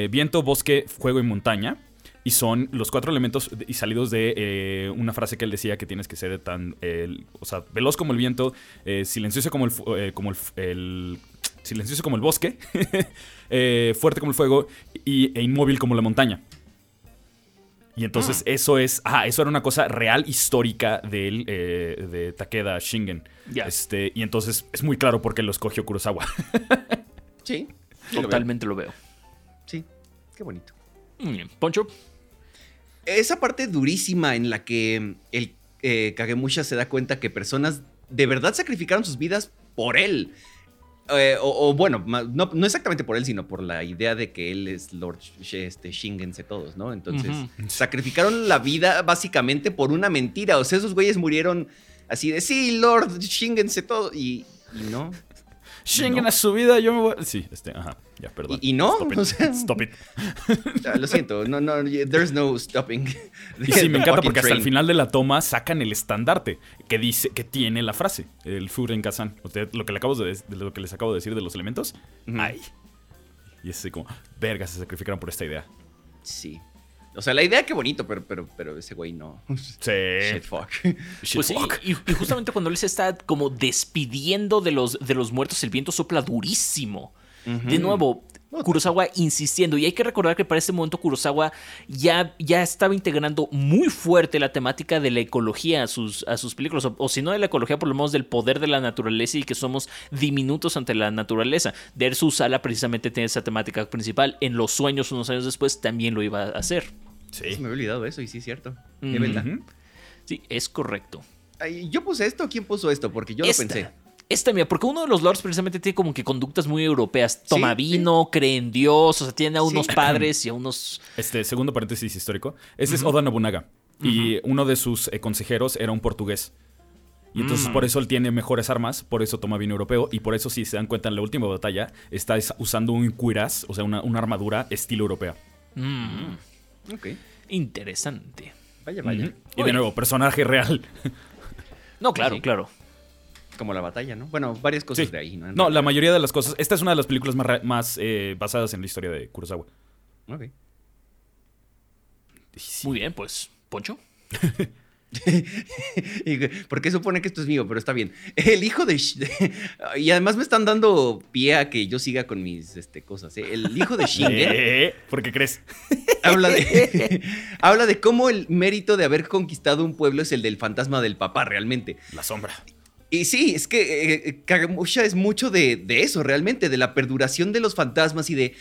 C: Viento, bosque, fuego y montaña. Y son los cuatro elementos de- y salidos de eh, una frase que él decía que tienes que ser tan, eh, o sea, veloz como el viento, eh, silencioso como el, fu- eh, como el, silencioso como el bosque, eh, fuerte como el fuego y, e inmóvil como la montaña. Y entonces eso es, ah, eso era una cosa real histórica de él, eh, de Takeda Shingen.
A: Ya.
C: Este, y entonces es muy claro por qué lo escogió Kurosawa.
B: Sí. sí lo veo.
A: Totalmente lo veo.
B: Sí. Qué bonito.
A: Muy bien. Poncho.
B: Esa parte durísima en la que el eh, Kagemusha se da cuenta que personas de verdad sacrificaron sus vidas por él. Eh, o, o bueno, no, no exactamente por él, sino por la idea de que él es Lord este, Shingense todos, ¿no? Entonces, sacrificaron la vida básicamente por una mentira. O sea, esos güeyes murieron así de, sí, Lord Shingense todo. Y, y no.
C: Shingen
B: No.
C: a su vida, yo me voy. Sí, este, ajá, ya, perdón.
B: Y- y no,
C: Stop it.
B: o sea-
C: Stop it.
B: Lo siento, no, no, there's no stopping.
C: Y sí, me encanta porque hasta el final de la toma sacan el estandarte que dice que tiene la frase, el Furen Kazan. Usted, lo que le acabo de, de lo que les acabo de decir de los elementos. Ay. Y es así como, verga, se sacrificaron por esta idea.
B: Sí. O sea, la idea qué bonito, pero, pero, pero ese güey no.
C: Sí.
B: Shit fuck.
C: Shit,
A: Pues sí,
C: fuck.
A: y, y justamente cuando él se está como despidiendo de los, de los muertos, el viento sopla durísimo. De nuevo, Kurosawa insistiendo. Y hay que recordar que para este momento Kurosawa ya, ya estaba integrando muy fuerte la temática de la ecología a sus, a sus películas. O, o si no de la ecología, por lo menos del poder de la naturaleza y que somos diminutos ante la naturaleza. Der su sala precisamente tiene esa temática principal. En los sueños, unos años después, también lo iba a hacer.
B: Se
C: Sí.
B: me había olvidado eso y sí es cierto.
A: Mm.
B: De verdad.
A: Sí, es correcto.
B: Ay, ¿Yo puse esto? ¿Quién puso esto? Porque yo lo pensé.
A: Esta, mira, porque uno de los lords precisamente tiene como que conductas muy europeas. Toma
B: Sí,
A: vino, cree en Dios, o sea, tiene a
B: Sí.
A: unos padres y a unos...
C: Este, segundo paréntesis histórico. Ese es Oda Nobunaga. Y uno de sus eh, consejeros era un portugués. Y entonces por eso él tiene mejores armas, por eso toma vino europeo. Y por eso, si se dan cuenta, en la última batalla está es- usando un cuirass, o sea, una, una armadura estilo europea.
B: Ok.
A: interesante.
B: Vaya, vaya.
C: Y de nuevo, personaje real.
A: No, claro,
B: Sí.
A: claro.
B: Como la batalla, ¿no? Bueno, varias cosas
C: Sí.
B: de ahí, ¿no? En
C: No, la mayoría de las cosas. Esta es una de las películas más, más eh, basadas en la historia de Kurosawa.
B: Ok.
A: Muy bien, pues, Poncho.
B: ¿Por qué supone que esto es mío? Pero está bien. El hijo de... Y además me están dando pie a que yo siga con mis este, cosas. ¿eh? El hijo de Shingen
C: Eh, ¿Por qué crees?
B: habla, de, habla de cómo el mérito de haber conquistado un pueblo es el del fantasma del papá realmente.
C: La sombra.
B: Y sí, es que eh, Kagemusha es mucho de, de eso realmente, de la perduración de los fantasmas y de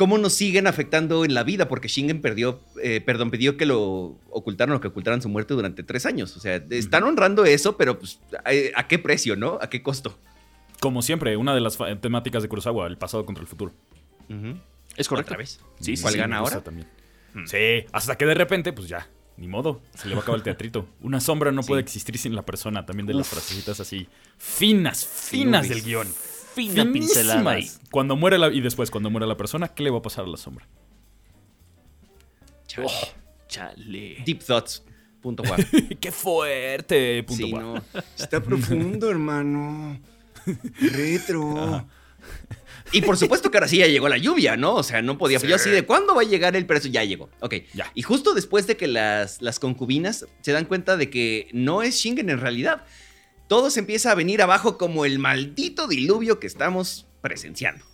B: cómo nos siguen afectando en la vida, porque Shingen perdió, eh, perdón, pidió que lo ocultaran o que ocultaran su muerte durante tres años. O sea, están honrando eso, pero pues, ¿a, a qué precio, no? ¿A qué costo?
C: Como siempre, una de las temáticas de Kurosawa, el pasado contra el futuro.
A: Es correcto.
B: ¿Otra vez?
A: Sí, sí,
B: ¿Cuál
A: sí,
B: gana ahora?
C: También. Sí, hasta que de repente, pues ya, ni modo, se le va a acabar el teatrito. Una sombra no
B: Sí.
C: puede existir sin la persona, también de las frasecitas así finas, finas del guion.
A: Fina pincelada ahí.
C: Finísimas. Cuando muere la, y después, cuando muere la persona, ¿qué le va a pasar a la sombra?
B: Chale.
A: Chale.
B: Deep Thoughts. Punto.
C: ¡Qué fuerte! Punto
B: Sí, no.
D: Está profundo, hermano. Retro.
B: Y por supuesto que ahora sí ya llegó la lluvia, ¿no? O sea, no podía. Yo así de cuándo va a llegar el precio. Ya llegó. Ok.
C: Ya.
B: Y justo después de que las, las concubinas se dan cuenta de que no es Shingen en realidad, todo se empieza a venir abajo como el maldito diluvio que estamos presenciando.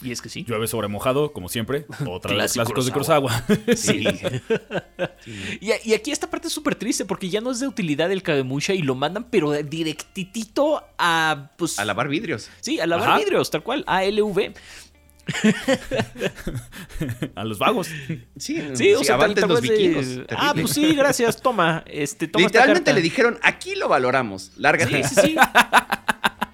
A: Y es que sí.
C: Llueve sobre mojado, como siempre. Otra de los
A: Clásico
C: clásicos de
A: Kurosawa.
C: Kurosawa.
A: Sí. y, y aquí esta parte es súper triste porque ya no es de utilidad el Kagemusha y lo mandan, pero directitito a. Pues,
B: A lavar vidrios.
A: Sí, a lavar
C: Ajá.
A: vidrios, tal cual. A LV.
C: a los vagos.
B: Sí,
A: Sí, o sea, tal
B: los
A: de-
B: vikingos.
A: Ah, pues sí, gracias, toma. Este, toma esta
B: Literalmente
A: carta.
B: le dijeron, aquí lo valoramos, lárgate.
A: Sí, sí, sí.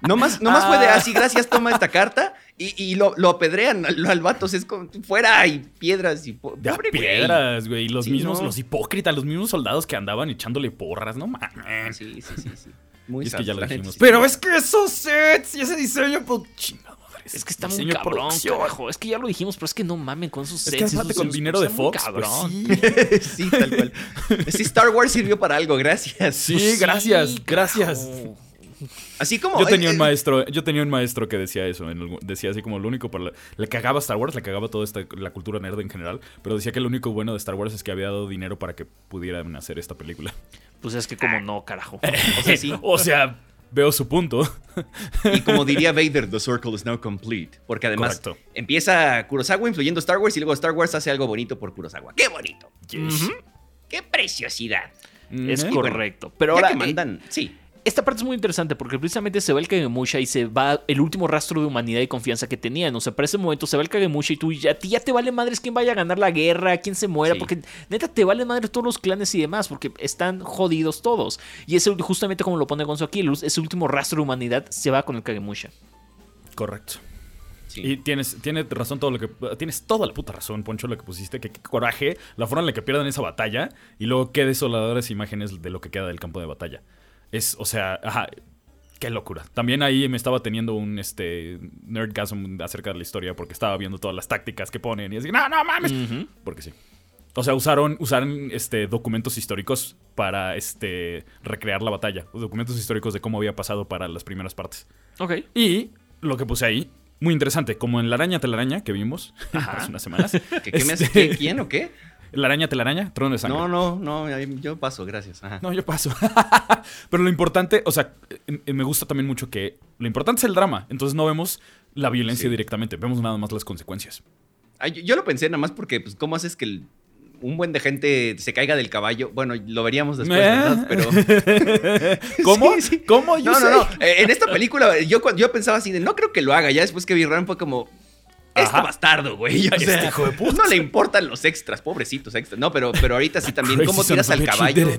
B: No más, no más fue de
A: Ah.
B: así, gracias, toma esta carta. Y, y lo, lo apedrean al, al vato. o sea, es como, fuera y piedras y po-
C: De
B: pobre
C: piedras, güey. Y los
B: Sí,
C: mismos,
B: no.
C: los hipócritas, los mismos soldados que andaban echándole porras, no mames.
B: Sí, sí, sí, sí. Muy
C: Y es que ya lo dijimos. Pero es que esos sets y ese diseño, pues chingado.
A: Es que está muy cabrón, carajo. Es que ya lo dijimos, pero es que no mamen con
C: Es
A: sets.
C: que
A: esos-
C: aparte con dinero de Fox, pues
A: cabrón.
C: sí.
B: sí, tal cual. Sí, Star Wars sirvió para algo, gracias.
C: Sí,
A: Pues
C: gracias, gracias.
B: Así como.
C: Yo tenía
B: eh,
C: un
B: eh,
C: maestro, yo tenía un maestro que decía eso, en decía así como lo único para la- le cagaba a Star Wars, le cagaba toda esta la cultura nerd en general, pero decía que lo único bueno de Star Wars es que había dado dinero para que pudieran hacer esta película.
A: Pues es que como no, carajo.
B: O sea, sí.
C: O sea, veo su punto.
B: Y como diría Vader, the circle is now complete. Porque además
C: Correcto.
B: empieza Kurosawa influyendo Star Wars y luego Star Wars hace algo bonito por Kurosawa. ¡Qué bonito!
C: Yes.
B: ¡Qué preciosidad!
A: Es correcto. Pero ahora,
B: que
A: eh,
B: mandan. Sí.
A: Esta parte es muy interesante porque precisamente se va el Kagemusha y se va el último rastro de humanidad y confianza que tenían. O sea, para ese momento se va el Kagemusha y tú ya, a ti ya te vale madres quién vaya a ganar la guerra, quién se muera,
B: Sí.
A: porque neta te vale madres todos los clanes y demás, porque están jodidos todos. Y ese, justamente como lo pone Gonzo aquí, el- ese último rastro de humanidad se va con el Kagemusha.
C: Correcto.
B: sí.
C: Y tienes, tienes razón todo lo que. Tienes toda la puta razón, Poncho, lo que pusiste. Que, qué coraje, la forma en la que pierdan esa batalla. Y luego qué desoladoras imágenes de lo que queda del campo de batalla. Es, o sea, ajá. Qué locura. También ahí me estaba teniendo un este nerdgasm acerca de la historia porque estaba viendo todas las tácticas que ponen y así, no, no mames. Porque sí. O sea, usaron, usaron este, documentos históricos para este, recrear la batalla. Documentos históricos de cómo había pasado para las primeras partes.
A: Ok.
C: Y lo que puse ahí, muy interesante, como en La Araña Telaraña que vimos hace unas semanas.
B: ¿Qué, qué me hace?
C: Este,
B: ¿Qué- ¿Quién o qué?
C: La Araña Telaraña, Trono de Sangre.
B: No, no, no, yo paso, gracias. Ajá.
C: No, yo paso. Pero lo importante, o sea, eh, me gusta también mucho que lo importante es el drama. Entonces no vemos la violencia
B: Sí.
C: directamente, vemos nada más las consecuencias.
B: Ay, yo, lo pensé nada más porque, pues, ¿cómo haces que el- un buen de gente se caiga del caballo? Bueno, lo veríamos después,
C: ¿Eh?
B: ¿verdad? Pero...
C: ¿Cómo?
B: Sí, sí.
C: ¿Cómo? Yo
B: No,
C: sé.
B: no, no. Eh, En esta película yo, yo pensaba así de, no creo que lo haga. Ya después que vi Ram fue como, este bastardo, güey. O
C: Este
B: sea,
C: hijo de puta.
B: no le importan los extras, pobrecitos extras. No, pero, pero ahorita sí también, ¿cómo tiras al caballo?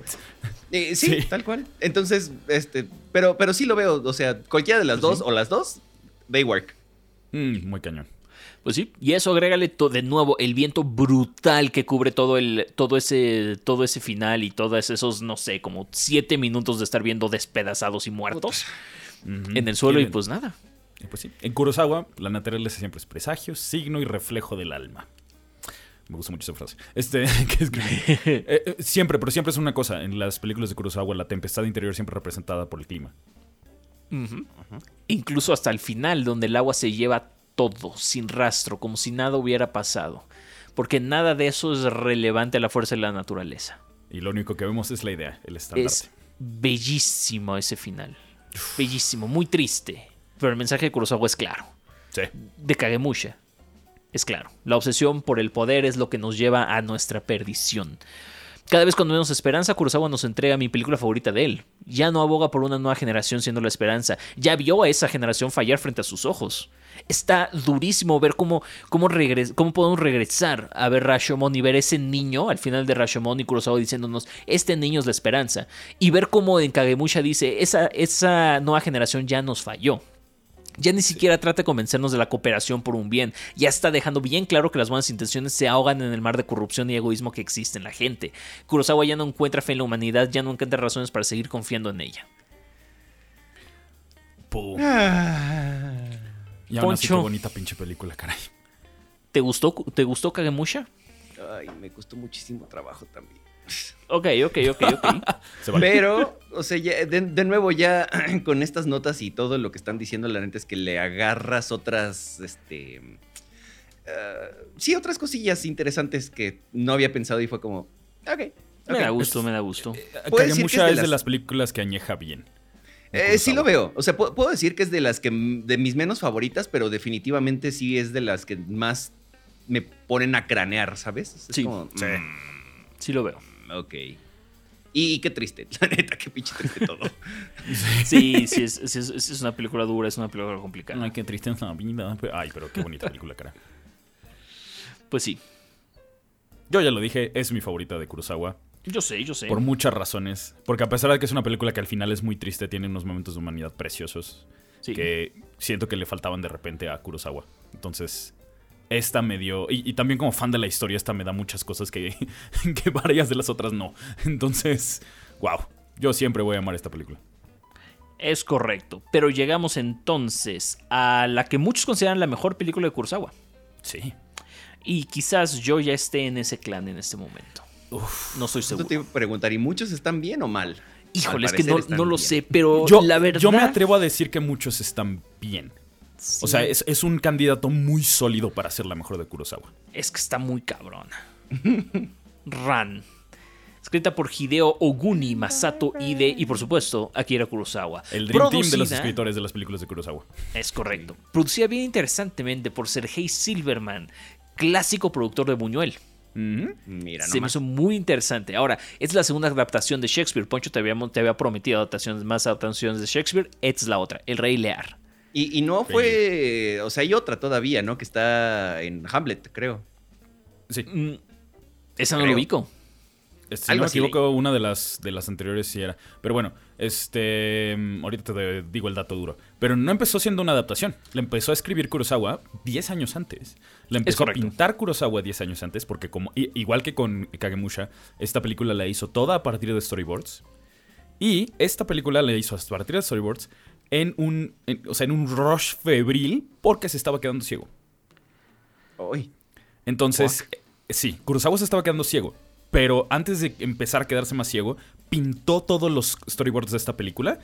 B: Eh, sí,
C: Sí.
B: tal cual. Entonces, este, pero, pero sí lo veo. O sea, cualquiera de las
C: Pues
B: dos o las dos, they work.
C: Mm, muy cañón.
A: Pues sí, y eso agrégale de nuevo el viento brutal que cubre todo el todo ese todo ese final y todos esos no sé, como siete minutos de estar viendo despedazados y muertos en el suelo y pues nada.
C: Y pues sí. En Kurosawa, la naturaleza siempre es presagio, signo y reflejo del alma. Me gusta mucho esa frase. Este, que. Eh, eh, siempre, pero siempre es una cosa. En las películas de Kurosawa, la tempestad interior siempre representada por el clima.
A: Incluso hasta el final, donde el agua se lleva todo, sin rastro, como si nada hubiera pasado. Porque nada de eso es relevante a la fuerza de la naturaleza.
C: Y lo único que vemos es la idea, el estandarte.
A: Es bellísimo ese final. Bellísimo, muy triste. Pero el mensaje de Kurosawa es claro.
C: Sí.
A: De Kagemusha. Es claro. La obsesión por el poder es lo que nos lleva a nuestra perdición. Cada vez cuando vemos esperanza, Kurosawa nos entrega mi película favorita de él. Ya no aboga por una nueva generación siendo la esperanza. Ya vio a esa generación fallar frente a sus ojos. Está durísimo ver cómo, cómo, regres- cómo podemos regresar a ver Rashomon y ver ese niño al final de Rashomon y Kurosawa diciéndonos, este niño es la esperanza. Y ver cómo en Kagemusha dice, esa, esa nueva generación ya nos falló. Ya ni siquiera trata de convencernos de la cooperación por un bien. Ya está dejando bien claro que las buenas intenciones se ahogan en el mar de corrupción y egoísmo que existe en la gente. Kurosawa ya no encuentra fe en la humanidad, ya no encuentra razones para seguir confiando en ella.
C: Pum.
B: Ah.
C: Y aún así, qué
A: Poncho.
C: bonita pinche película, caray.
A: ¿Te gustó, ¿te gustó Kagemusha?
B: Ay, me costó muchísimo trabajo también.
A: Ok, ok, ok, ok.
B: Pero, o sea, ya, de, de nuevo, ya con estas notas y todo lo que están diciendo, la neta es que le agarras otras, este. eh, sí, otras cosillas interesantes que no había pensado y fue como, ok.
A: Me
B: ok.
A: da gusto, me da gusto.
B: puedo decir que
C: Kagemusha
B: es de
C: es de
B: las-
C: las películas que añeja bien.
B: Eh, sí lo veo. O sea, pu- puedo decir que es de las que de mis menos favoritas, pero definitivamente sí es de las que más me ponen a cranear, ¿sabes? Es
A: Sí,
B: como,
C: sí.
A: Sí lo veo.
B: Ok. Y qué triste, la neta, qué pinche triste todo.
A: Sí, sí, es, sí es- sí es una película dura, es una película complicada.
C: Ay, qué triste es la vida. Ay, pero qué bonita película, cara.
A: Pues sí,
C: Yo ya lo dije, es mi favorita de Kurosawa.
A: yo sé, yo sé.
C: Por muchas razones. Porque a pesar de que es una película que al final es muy triste, tiene unos momentos de humanidad preciosos.
A: Sí.
C: Que siento que le faltaban de repente a Kurosawa. Entonces, esta me dio. Y, y también como fan de la historia, esta me da muchas cosas que, que varias de las otras no. Entonces, wow. Yo siempre voy a amar esta película.
A: Es correcto. Pero llegamos entonces a la que muchos consideran la mejor película de Kurosawa.
C: Sí.
A: Y quizás yo ya esté en ese clan en este momento. no estoy
B: Esto
A: seguro.
B: te iba a preguntar, ¿y muchos están bien o mal?
A: Híjole, es que no, no lo
B: bien.
A: sé, pero
C: Yo,
A: la verdad.
C: yo me atrevo a decir que muchos están bien.
A: Sí,
C: O sea, es, es un candidato muy sólido para ser la mejor de Kurosawa.
A: es que está muy cabrona. Ran. Escrita por Hideo Oguni, Masato Ide y por supuesto Akira Kurosawa.
C: El Dream Team de los escritores de las películas de Kurosawa.
A: Es correcto. Producida bien interesantemente por Sergei Silverman, clásico productor de Buñuel.
C: Ujú.
B: Mira,
A: Se me hizo muy interesante. Ahora, es la segunda adaptación de Shakespeare. Poncho te había, te había prometido adaptaciones, más adaptaciones de Shakespeare. Esta es la otra, El Rey Lear.
B: Y, y no fue. O sea, hay otra todavía, ¿no? Que está en Hamlet, creo.
C: Sí.
A: Mm, esa no
B: Creo.
A: lo ubico.
C: Este, si
B: Algo
C: no me
B: así
C: equivoco, una de las, de las anteriores sí era. Pero bueno, este. mm, Ahorita te digo el dato duro. Pero no empezó siendo una adaptación. La empezó a escribir Kurosawa 10 años antes. La empezó a pintar Kurosawa 10 años antes. Porque, como igual que con Kagemusha, esta película la hizo toda a partir de storyboards. Y esta película la hizo a partir de storyboards en un. en- o sea, en un rush febril porque se estaba quedando ciego.
B: Uy.
C: Entonces, eh, sí, Kurosawa se estaba quedando ciego. Pero antes de empezar a quedarse más ciego, pintó todos los storyboards de esta película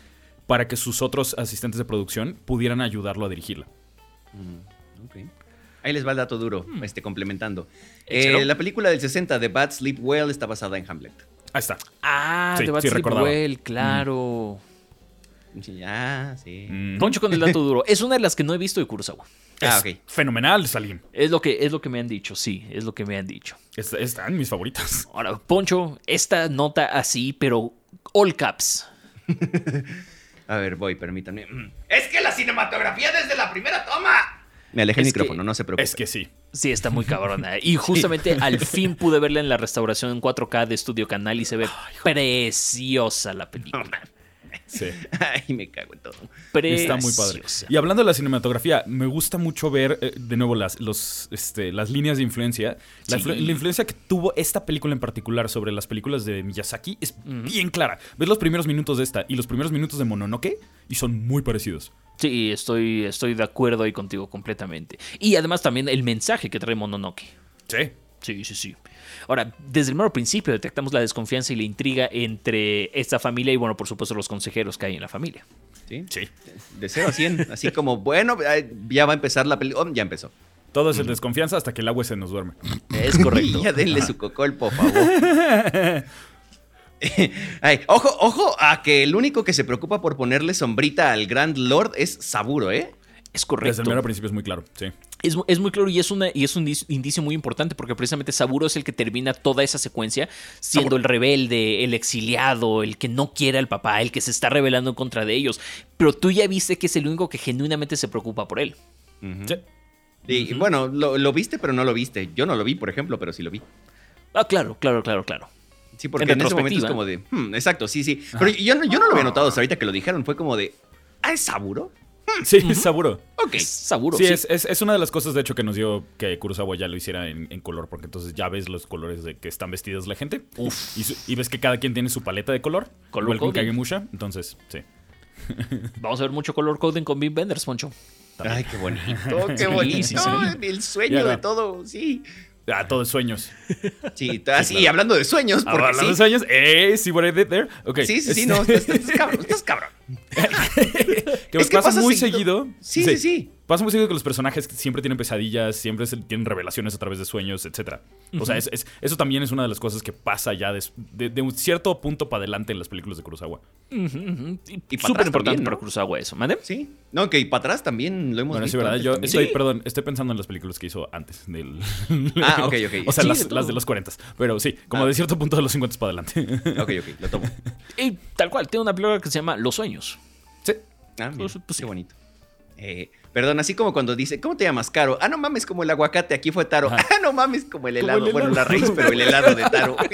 C: para que sus otros asistentes de producción pudieran ayudarlo a dirigirla.
B: Mm. Ahí les va el dato duro, este, complementando. Eh, la película del 60 de Bad Sleep Well está basada en Hamlet.
C: Ahí está.
A: Ah,
C: Sí,
A: de Bad
C: sí,
A: Sleep
C: recordaba.
A: Well, claro.
B: Sí, Ah, sí.
C: Mm.
A: Poncho con el dato duro. Es una de las que no he visto de Kurosawa.
B: Ah,
C: Es
B: ok.
C: Fenomenal, Salim.
A: Es lo que, es lo que me han dicho, sí, es lo que me han dicho.
C: Es- están mis favoritas.
A: Ahora, Poncho, esta nota así, pero all caps.
B: A ver, voy, permítanme. Mm. Es que la cinematografía desde la primera toma. Me alejé el
A: Es que-
B: micrófono, no se preocupe.
C: Es que sí.
A: Sí, está muy cabrona. Y justamente al fin pude verla en la restauración en 4K de Estudio Canal y se ve preciosa la película.
C: Sí.
B: Ay, me cago en todo.
A: Preciosa.
C: Está muy padre. Y hablando de la cinematografía, me gusta mucho ver eh, de nuevo las, los, este, las líneas de influencia. La,
A: Sí.
C: influ- la influencia que tuvo esta película en particular sobre las películas de Miyazaki es bien clara. Ves los primeros minutos de esta y los primeros minutos de Mononoke y son muy parecidos.
A: Sí, estoy, estoy de acuerdo ahí contigo completamente. Y además también el mensaje que trae Mononoke.
C: Sí.
A: Sí, sí, sí. Ahora, desde el mero principio detectamos la desconfianza y la intriga entre esta familia y, bueno, por supuesto, los consejeros que hay en la familia.
B: ¿Sí?
C: Sí.
B: De 0 a 100. Así como, bueno, ya va a empezar la película. ya empezó.
C: Todo es el desconfianza hasta que el agua se nos duerme.
A: Es correcto.
B: Y ya denle su cocol, por favor. Ay, ojo, ojo a que el único que se preocupa por ponerle sombrita al Grand Lord es Saburo, ¿eh?
A: Es
C: Desde
A: correcto.
C: el mero principio es muy claro. Sí.
A: Es, es muy claro y es, una, y es un indicio, muy importante porque precisamente Saburo es el que termina toda esa secuencia siendo el rebelde, el exiliado, el que no quiere al papá, el que se está rebelando en contra de ellos. Pero tú ya viste que es el único que genuinamente se preocupa por él.
C: Sí.
B: Y bueno, lo, lo viste, pero no lo viste. Yo no lo vi, por ejemplo, pero sí lo vi.
A: Ah, claro, claro, claro, claro.
B: Sí, porque
A: En
B: en, ese momento es como de. hmm, exacto, sí, sí. Pero yo, no- yo no lo había notado hasta ahorita que lo dijeron. Fue como de. ¿Ah, es Saburo?
C: Sí, seguro.
B: Ok.
A: Es Saburo.
C: Sí,
A: sí.
C: Es, es, es una de las cosas, de hecho, que nos dio que Kurosawa ya lo hiciera en, en color, porque entonces ya ves los colores de que están vestidas la gente.
A: Uf.
C: Y, su- y ves que cada quien tiene su paleta de color.
A: Color coding.
C: Kagemusha. Entonces, sí.
A: Vamos a ver mucho color coding con Bim Benders, Poncho.
B: Ay, qué bonito, qué bonito.
A: sí, sí.
B: El sueño
C: Ya,
B: de
C: no.
B: todo, sí.
C: Ah, todo es sueños.
B: Sí, así, hablando de sueños, porque
C: Hablando
B: sí.
C: de sueños. ¡Eh! ¿See what I did there? Ok.
B: Sí, sí, sí,
C: Este-
B: no, estás, estás cabrón, estás cabrón.
C: Que
B: Es que
C: pasa,
B: pasa
C: muy
B: seguido. Sí, sí, sí.
C: Pasa muy seguido que los personajes siempre tienen pesadillas, siempre tienen revelaciones a través de sueños, etc. O sea, es- es- eso también es una de las cosas que pasa ya de, de un cierto punto para adelante en las películas de Kurosawa.
A: Ujú. Y Súper importante
B: también, ¿no?
A: para Kurosawa eso. ¿Mande?
B: Sí. No, que y para atrás también lo hemos
C: Bueno, sí,
B: visto.
C: ¿verdad?
B: antes
C: Yo
B: también.
C: estoy,
B: Sí.
C: perdón, estoy pensando en las películas que hizo antes del...
B: Ah, ok, ok.
C: O sea,
A: Sí,
C: las,
A: de todo.
C: las de los 40. Pero sí, como
B: Ah.
C: de cierto punto de los 50 para adelante.
B: Ok, ok, lo tomo.
A: Y tal cual, tiene una película que se llama Los Sueños.
B: Ah, mira,
A: Pues, pues sí.
B: qué bonito. Eh, perdón, así como cuando dice, ¿cómo te llamas, Caro? Ah, no mames, como el aguacate, aquí fue Taro.
C: Ajá.
B: Ah, no mames, como el
C: Como
B: helado.
C: el
B: Bueno,
C: helado.
B: la raíz, pero el helado de Taro.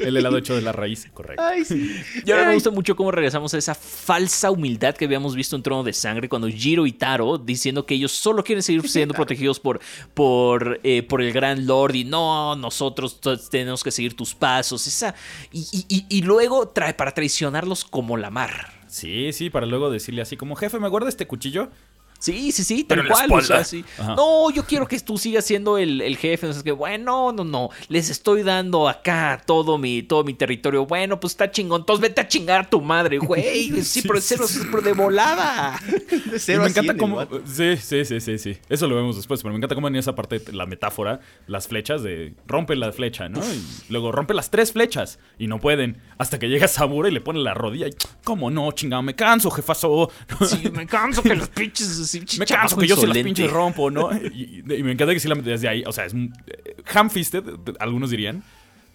C: El helado hecho de la raíz, correcto.
B: Ay, sí.
A: Y ahora me gusta mucho cómo regresamos a esa falsa humildad que habíamos visto en Trono de Sangre cuando Jiro y Taro diciendo que ellos solo quieren seguir siendo protegidos por, por, eh, por el Gran Lord y no, nosotros tenemos que seguir tus pasos. Esa, y, y- y- y luego trae para traicionarlos como la mar.
C: Sí, sí, para luego decirle así como, jefe, ¿me guarda este cuchillo?
A: Sí, sí, sí, tal cual. o sea,
C: espalda.
A: sí.
C: Ajá.
A: No, yo quiero que tú sigas siendo el, el jefe. No sé qué. Bueno, no, no. Les estoy dando acá todo mi, todo mi territorio. Bueno, pues está chingón. Entonces vete a chingar a tu madre, güey. Sí,
C: Sí,
A: pero
C: sí,
A: cero,
C: sí.
A: pero de volada.
B: De cero
C: me encanta cómo... Sí, sí, sí, sí, sí. Eso lo vemos después, pero me encanta cómo en esa parte la metáfora, las flechas de... Rompe la flecha, ¿no? Y luego rompe las tres flechas y no pueden. Hasta que llega Saburo y le pone la rodilla y... ¿Cómo no, chingado? Me canso, jefazo.
A: Sí, me canso que los pinches.
C: Me canso que yo se las pinches rompo, ¿no? Y, me encanta que sí la metes desde ahí. O sea, es eh, ham-fisted, algunos dirían.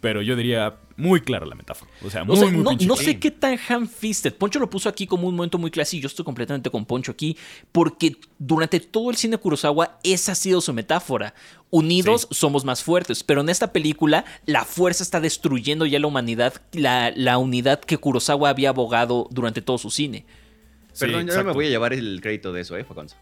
C: Pero yo diría muy clara la metáfora. O sea, muy,
A: O sea,
C: muy
A: no,
C: pinche
A: no
C: clara.
A: sé qué tan ham-fisted. Poncho lo puso aquí como un momento muy clásico. Yo estoy completamente con Poncho aquí. Porque durante todo el cine Kurosawa, esa ha sido su metáfora. Unidos somos más fuertes. Pero en esta película, la fuerza está destruyendo ya la humanidad, la, la unidad que Kurosawa había abogado durante todo su cine.
C: Sí,
B: Perdón, yo no me voy a llevar el crédito de eso, ¿eh, Faconzo?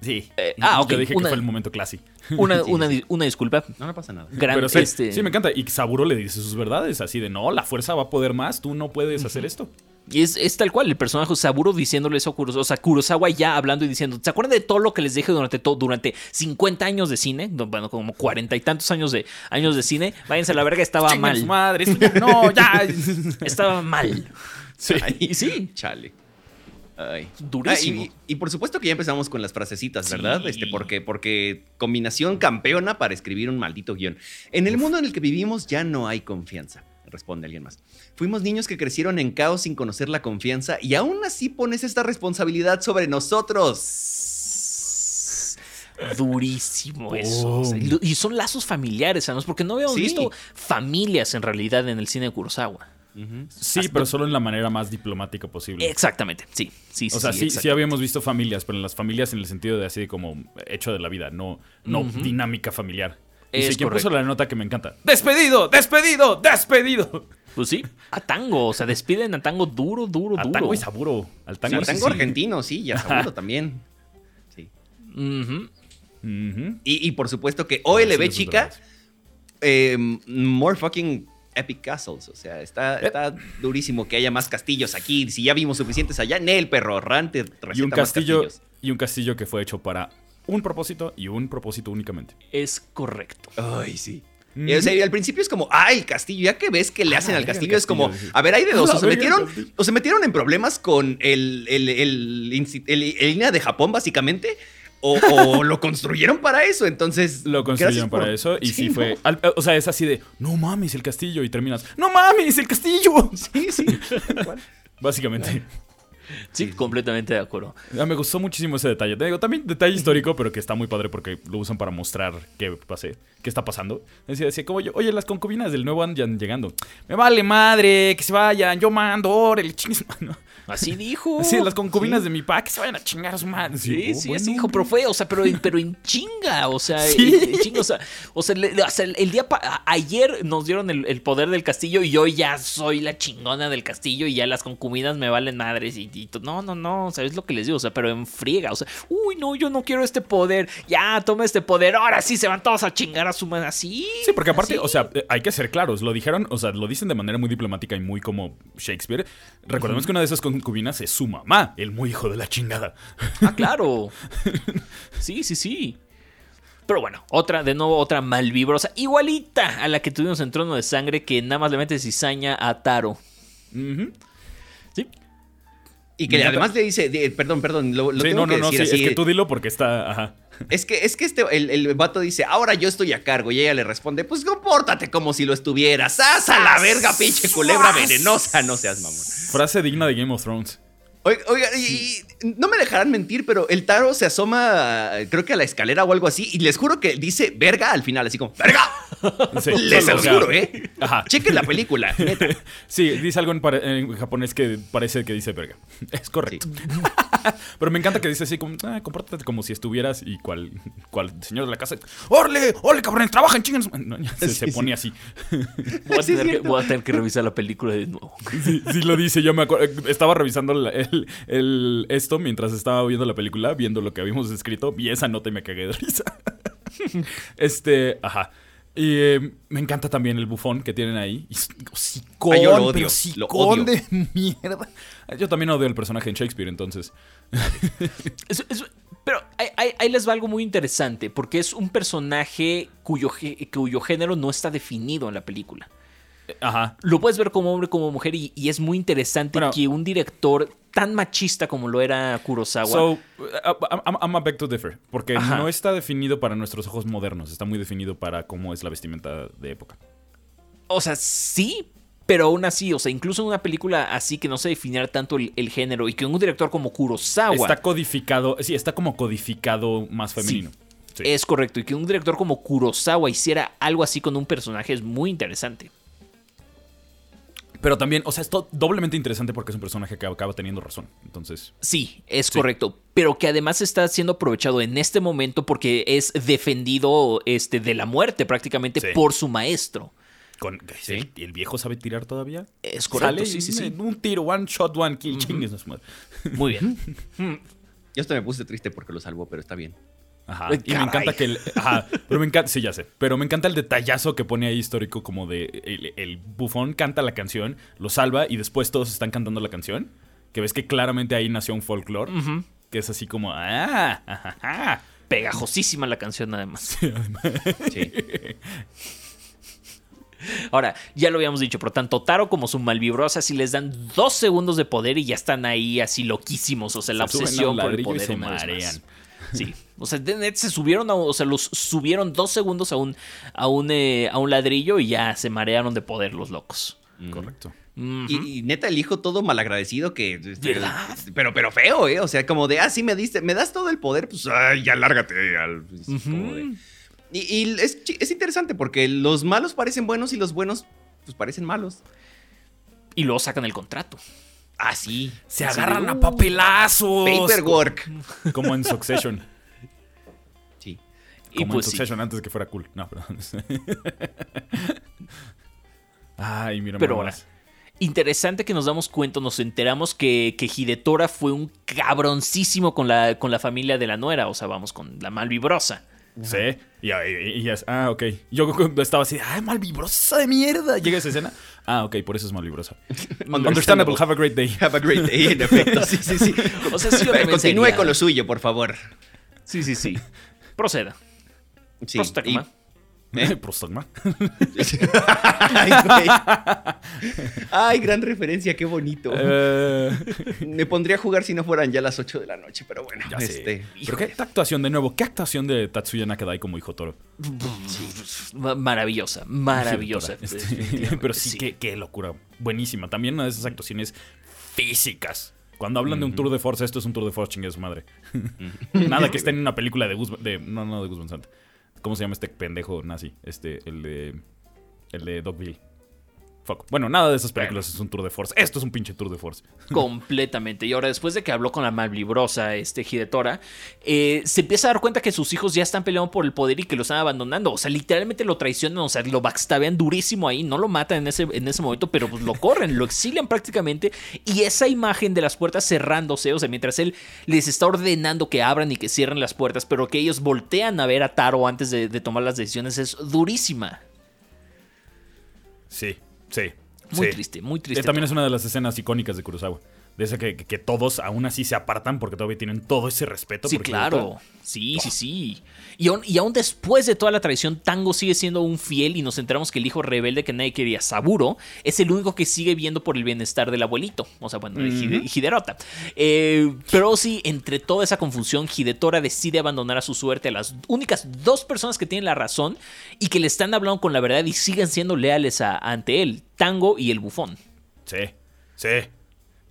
C: Sí.
A: Eh, ah, ok,
C: Yo dije
A: una-
C: que fue el momento classy.
A: Una,
B: Sí,
A: una,
B: sí.
A: una disculpa.
B: No, no pasa nada.
A: Gran,
C: Pero sí,
A: este,
C: sí, me encanta. Y Saburo le dice sus verdades, así de no, la fuerza va a poder más, tú no puedes hacer esto.
A: Y es, es tal cual, el personaje Saburo diciéndole eso a Kurosawa. O sea, Kurosawa ya hablando y diciendo, ¿se acuerdan de todo lo que les dije durante todo, durante 50 años de cine? No, Bueno, como 40 y tantos años de, años de cine. Váyanse a la verga, estaba mal.
C: madre, no, ya.
A: Estaba mal.
C: Sí.
A: Sí.
B: Chale. Ay.
A: Durísimo.
B: Ah, y, y por supuesto que ya empezamos con las frasecitas, ¿verdad?
A: Sí.
B: Este, porque, porque combinación campeona para escribir un maldito guion. En el mundo en el que vivimos ya no hay confianza, responde alguien más. Fuimos niños que crecieron en caos sin conocer la confianza y aún así pones esta responsabilidad sobre nosotros.
A: Durísimo eso. O sea, y son lazos familiares, además, porque no habíamos
B: Sí.
A: visto familias en realidad en el cine de Kurosawa.
C: Sí, pero solo en la manera más diplomática posible.
A: Exactamente, sí. sí, sí
C: O sea, sí, sí, habíamos visto familias, pero en las familias en el sentido de así como hecho de la vida, no, no dinámica familiar. Y
A: Es
C: sí, ¿quién puso
A: correcto.
C: la nota que me encanta? ¡Despedido! ¡Despedido! ¡Despedido!
A: Pues sí, a Tango. O sea, despiden a Tango duro, duro,
C: Al
A: duro.
C: tango y saburo. Al
B: Sí,
C: tango,
B: tango argentino, sí, ya seguro también. Sí. Y, y por supuesto que
C: Sí,
B: OLB chica, eh, more fucking epic castles. O sea, está, está durísimo que haya más castillos aquí. Si ya vimos suficientes allá, Nel, perro, Rante,
C: Y un
B: más
C: castillo
B: castillos.
C: y un castillo que fue hecho para un propósito y un propósito únicamente.
A: Es correcto.
B: Ay, sí. Y, o sea, y al principio es como, ah, el castillo, ya que ves que le
C: Ah,
B: hacen al
C: verga, el
B: castillo, es como,
C: castillo, sí.
B: a ver, hay de dos,
C: Ah,
B: o se
C: el
B: metieron,
C: castillo.
B: o se metieron en problemas con el, el, el, el- el línea de Japón, básicamente, o, o lo construyeron para eso, entonces...
C: Lo construyeron
B: por-
C: para eso y sí, fue. al- o sea, es así de, no mames, el castillo. Y terminas, no mames, el castillo.
B: Sí, sí.
C: Básicamente.
A: Sí, completamente de acuerdo.
C: Ah, Me gustó muchísimo ese detalle. Te digo, también detalle histórico, pero que está muy padre porque lo usan para mostrar qué pasé, qué está pasando. Decía, decía como yo, oye, las concubinas del nuevo andan llegando. Me vale madre, que se vayan, yo mando, órale, chingues, mano.
A: Así dijo.
C: Sí, las concubinas de mi pa, que se vayan a chingar a su madre.
A: Sí,
C: oh,
A: sí,
C: bueno.
A: así dijo, pero fue, o sea, pero, en- pero en chinga, o sea,
C: Sí.
A: en- en chinga, o sea, o sea, le- o sea, el, el día, pa- ayer nos dieron el, el poder del castillo y yo ya soy la chingona del castillo y ya las concubinas me valen madres y, no, no, no, o sea, es lo que les digo, o sea, pero en friega, o sea, uy, no, yo no quiero este poder, ya, toma este poder, ahora sí se van todos a chingar a su madre, así.
C: Sí, porque aparte,
A: así.
C: o sea, eh, hay que ser claros. Lo dijeron, o sea, lo dicen de manera muy diplomática y muy como Shakespeare. Recordemos que una de esas concubinas es su mamá, el muy hijo de la chingada.
A: Ah, claro. Sí, sí, sí. Pero bueno, otra, de nuevo, otra malvibrosa, igualita a la que tuvimos en Trono de Sangre, que nada más le mete cizaña a Taro. Sí.
B: Y que además le dice, de- perdón, perdón, lo, lo
C: Sí,
B: tengo
C: no, no,
B: que
C: no, sí,
B: decir
C: es
B: así.
C: que tú dilo porque está, ajá.
B: Es que, es que este, el, el vato dice, ahora yo estoy a cargo. Y ella le responde, pues compórtate como si lo estuvieras. ¡Sas a la verga, pinche culebra venenosa! No seas mamón.
C: Frase digna de Game of Thrones.
B: Oiga, oiga, y, y no me dejarán mentir, pero el Taro se asoma, creo que a la escalera o algo así, y les juro que dice verga al final, así como, ¡verga!
C: Sí,
B: Les lo juro, ¿eh?
C: Ajá.
B: Chequen la película, neta.
C: Sí, dice algo en japonés que parece que dice verga. Es correcto. Pero me encanta que dice así como, ah, compórtate como si estuvieras y cual, cual señor de la casa. ¡Orle! ¡Orle, cabrones! ¡Trabajen, chingan! su-". No, ya se,
B: Sí,
C: se
B: sí.
C: pone así.
A: Voy a,
B: Sí,
A: tener que,
B: cierto.
A: voy a tener que revisar la película de nuevo.
C: Sí, sí lo dice, yo me acuerdo. Estaba revisando la- el, el- esto mientras estaba viendo la película, viendo lo que habíamos escrito, vi esa nota y me cagué de risa. este, ajá. Y eh, me encanta también el bufón que tienen ahí. Y Hocicón,
B: Ah, yo lo odio,
C: pero
B: lo
C: hocicón
B: odio.
C: de mierda. Yo también odio el personaje en Shakespeare, entonces.
A: Es- es- pero ahí, les va algo muy interesante, porque es un personaje cuyo, cuyo género no está definido en la película.
C: Ajá.
A: Lo puedes ver como hombre, como mujer, y, y es muy interesante
C: Bueno.
A: que un director tan machista como lo era Kurosawa.
C: So, uh, I'm, I'm a to differ. Porque
A: Ajá.
C: no está definido para nuestros ojos modernos. Está muy definido para cómo es la vestimenta de época.
A: O sea, sí, pero aún así, o sea, incluso en una película así que no se definiera tanto el, el género y que un director como Kurosawa
C: Está codificado. Sí, está como codificado más femenino. Sí.
A: es correcto y que un director como Kurosawa hiciera algo así con un personaje es muy interesante.
C: Pero también, o sea, es doblemente interesante porque es un personaje que acaba teniendo razón. Entonces,
A: Sí, es
C: Sí.
A: correcto, pero que además está siendo aprovechado en este momento porque es defendido este, de la muerte prácticamente
C: Sí.
A: por su maestro.
C: con, ¿el, el viejo sabe tirar todavía?
A: Es correcto,
C: Sale
A: sí, sí, sí.
C: Un tiro, one shot, one kill, chingues a su madre.
A: Muy bien.
B: Yo hasta me puse triste porque lo salvó, pero está bien.
C: Ajá.
A: Ay,
C: Y me encanta que el. Ajá. Pero me encanta. Sí, ya sé. Pero me encanta el detallazo que pone ahí histórico, como de. El, el bufón canta la canción, lo salva y después todos están cantando la canción. Que ves que claramente ahí nació un folclore. Que es así como. ¡Ah! ajá, ajá".
A: Pegajosísima la canción además.
B: Sí.
A: Ahora, ya lo habíamos dicho, pero tanto Taro como su malvibrosa si les dan dos segundos de poder y ya están ahí así loquísimos. O sea, la
C: Se
A: obsesión por el
C: ladrillo y
A: poder
C: se marean.
A: Sí. O sea, de net se subieron a, o sea, los subieron dos segundos a un, a un, eh, a un ladrillo y ya se marearon de poder los locos.
C: Correcto.
A: Ujú.
B: Y, y neta, el hijo todo malagradecido que. este,
A: ¿Verdad?
B: Pero, pero feo, ¿eh? O sea, como de, ah, sí me diste, me das todo el poder, pues, ay, ya lárgate. Al, pues, como de- Y, y es, es interesante porque los malos parecen buenos y los buenos, pues, parecen malos.
A: Y luego sacan el contrato.
B: Ah, sí.
C: Se
B: Así de,
C: agarran a papelazos.
B: Paperwork.
C: Como en Succession.
A: Y
C: Como
A: pues
C: en
A: sí.
C: Succession antes de que fuera cool. No, perdón. Ay, mira,
A: Pero ahora, interesante que nos damos cuenta, nos enteramos que, que Hidetora fue un cabroncísimo con la, con la familia de la nuera. O sea, vamos, con la malvibrosa.
C: Sí. Y, y- ah, ok. Yo estaba así, ay, malvibrosa de mierda. Llega esa escena. Ah, ok, por eso es malvibrosa. Understandable. Have a great day.
B: Have a great day, en efecto. Sí, sí, sí.
A: O sea, sí, yo también
B: Continúe
A: sería-
B: con lo suyo, por favor.
A: Sí, sí, sí. Proceda.
B: Sí.
A: Prostagma.
B: ¿Eh?
C: Prostagma.
B: Ay, güey. Ay, gran referencia, qué bonito.
C: Eh,
B: Me pondría a jugar si no fueran ya las 8 de la noche, pero bueno.
C: ya
B: este,
C: Pero qué actuación, de nuevo, qué actuación de Tatsuya Nakadai como hijo toro.
A: Ma- Maravillosa, maravillosa.
C: Este, pero sí, Qué, qué locura. Buenísima. También una de esas actuaciones físicas. Cuando hablan de un tour de force, esto es un tour de force, chingue su madre. Nada que esté en una película de Gus, de, no, no de Gus Van Sant. ¿Cómo se llama este pendejo nazi? Este, el de. El de Dogville. Fuck. Bueno, nada de esas películas es un tour de force. Esto es un pinche tour de force.
A: Completamente. Y ahora, después de que habló con la malvibrosa este Hidetora, eh, se empieza a dar cuenta que sus hijos ya están peleando por el poder y que lo están abandonando. O sea, literalmente lo traicionan, o sea, lo backstabean durísimo ahí. No lo matan en ese, en ese momento, pero pues lo corren, lo exilian prácticamente. Y esa imagen de las puertas cerrándose, o sea, mientras él les está ordenando que abran y que cierren las puertas, pero que ellos voltean a ver a Taro antes de, de tomar las decisiones, es durísima.
C: Sí, sí.
A: Muy
C: sí.
A: triste, muy
C: Eh,
A: triste.
C: también es una de las escenas icónicas de Kurosawa. De esa que, todos aún así se apartan porque todavía tienen todo ese respeto.
A: Sí, claro. Sí, sí, sí. Y aún, y aún después de toda la traición, Tango sigue siendo un fiel y nos enteramos que el hijo rebelde que nadie quería, Saburo, es el único que sigue viendo por el bienestar del abuelito. O sea, bueno, Hide- Hiderota. Eh, pero sí, entre toda esa confusión, Hidetora decide abandonar a su suerte a las únicas dos personas que tienen la razón y que le están hablando con la verdad y siguen siendo leales a- ante él, Tango y el bufón.
C: Sí, sí.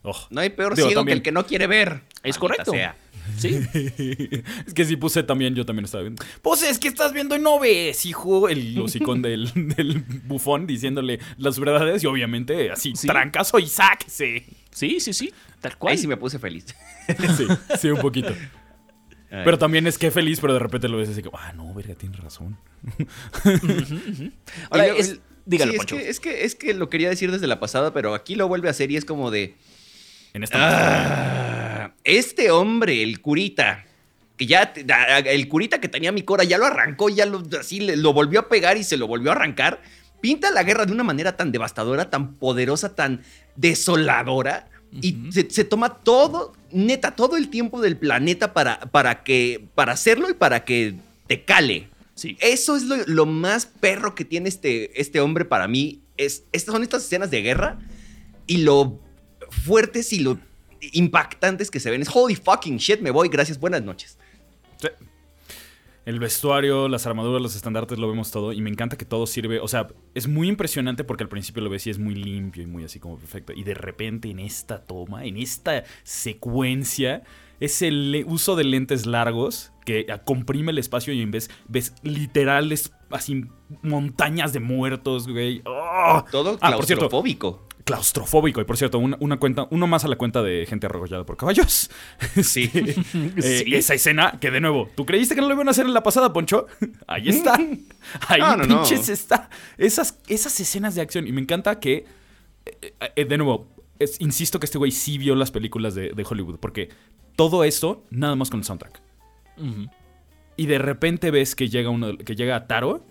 C: Oh.
B: No hay peor
C: Digo,
B: ciego
C: también-
B: que el que no quiere ver.
A: Es
B: Maldita
A: correcto.
B: sea.
A: Sí.
C: Es que si puse también, yo también estaba viendo. Pues es que estás viendo y no ves, hijo. El hocicón del, del bufón diciéndole las verdades y obviamente así,
A: Sí.
C: trancazo y sáquese.
A: Sí, sí, sí. Tal cual.
B: Ahí sí me puse feliz.
C: Sí, sí, un poquito.
B: Ay.
C: Pero también es que feliz, pero de repente lo ves así como, ah, no, verga, tienes razón.
A: Ahora, es- dígalo,
B: sí, es que, es, que, es que lo quería decir desde la pasada, pero aquí lo vuelve a hacer y es como de.
C: En esta.
B: Ah, este hombre, el curita, que ya. El curita que tenía mi cora ya lo arrancó, ya lo, así lo volvió a pegar y se lo volvió a arrancar. Pinta la guerra de una manera tan devastadora, tan poderosa, tan desoladora. Y se, se toma todo, neta, todo el tiempo del planeta para, para, que, para hacerlo y para que te cale.
A: Sí.
B: Eso es lo, lo más perro que tiene este, este hombre para mí. Es, estas son estas escenas de guerra y lo fuertes y lo impactantes que se ven. Es holy fucking shit, me voy, gracias, buenas noches.
C: Sí. El vestuario, las armaduras, los estandartes, lo vemos todo. Y me encanta que todo sirve. O sea, es muy impresionante porque al principio lo ves y es muy limpio y muy así como perfecto. Y de repente en esta toma, en esta secuencia, es el uso de lentes largos que comprime el espacio y en vez ves literales así montañas de muertos, güey. ¡Oh!
B: Todo
C: Ah, por cierto,
B: claustrofóbico.
C: Y por cierto, una, una cuenta, uno más a la cuenta de gente arrollada por caballos.
B: Sí.
C: Eh,
A: Sí.
C: Esa escena, que de nuevo, ¿tú creíste que no lo iban a hacer en la pasada, Poncho? Ahí está. Ahí
B: No, no, no.
C: pinches está. Esas, esas escenas de acción. Y me encanta que, eh, eh, de nuevo, es- insisto que este güey sí vio las películas de, de Hollywood. Porque todo esto, nada más con el soundtrack. Y de repente ves que llega uno, que llega Taro.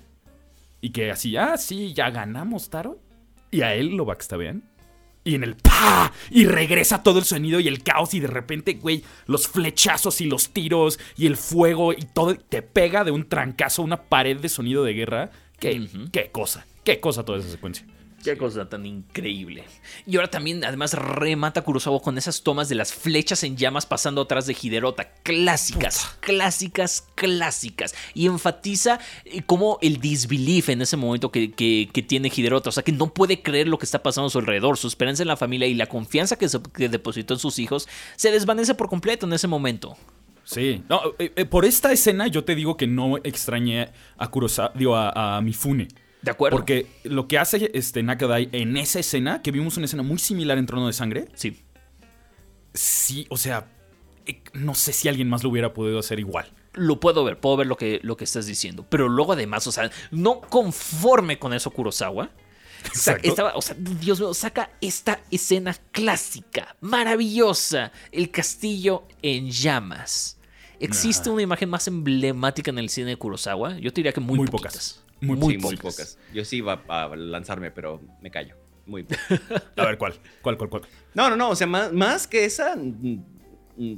C: Y que así, ah, sí, ya ganamos, Taro. Y a él lo backstabean. Y en el ¡pa! Y regresa todo el sonido y el caos. Y de repente, güey, los flechazos y los tiros y el fuego y todo te pega de un trancazo, una pared de sonido de guerra. Qué, qué cosa. Qué cosa toda esa secuencia.
A: Qué cosa tan increíble. Y ahora también, además, remata Kurosawa con esas tomas de las flechas en llamas pasando atrás de Hiderota. Clásicas, clásicas, clásicas. Y enfatiza eh, como el disbelief en ese momento que, que- que tiene Hiderota. O sea, que no puede creer lo que está pasando a su alrededor. Su esperanza en la familia y la confianza que, se- que depositó en sus hijos se desvanece por completo en ese momento.
C: Sí. No, eh, eh, por esta escena yo te digo que no extrañé a Kurosawa, digo, a, a Mifune.
A: ¿De acuerdo?
C: Porque lo que hace este Nakadai en esa escena, que vimos una escena muy similar en Trono de Sangre,
A: Sí.
C: sí, o sea, eh, no sé si alguien más lo hubiera podido hacer igual.
A: lo puedo ver, puedo ver lo que, lo que estás diciendo. Pero luego además, o sea, no conforme con eso Kurosawa.
C: Exacto.
A: estaba, o sea, Dios mío, saca esta escena clásica, maravillosa, el castillo en llamas. ¿Existe una imagen más emblemática en el cine de Kurosawa? Yo te diría que muy,
C: Muy
A: poquitas.
C: pocas. Muy
A: pocas.
B: Yo sí iba a lanzarme, pero me callo. Muy pocas.
C: A ver, ¿cuál? ¿Cuál, cuál, cuál?
B: No, no, no. O sea, más, más que esa. mm, mm,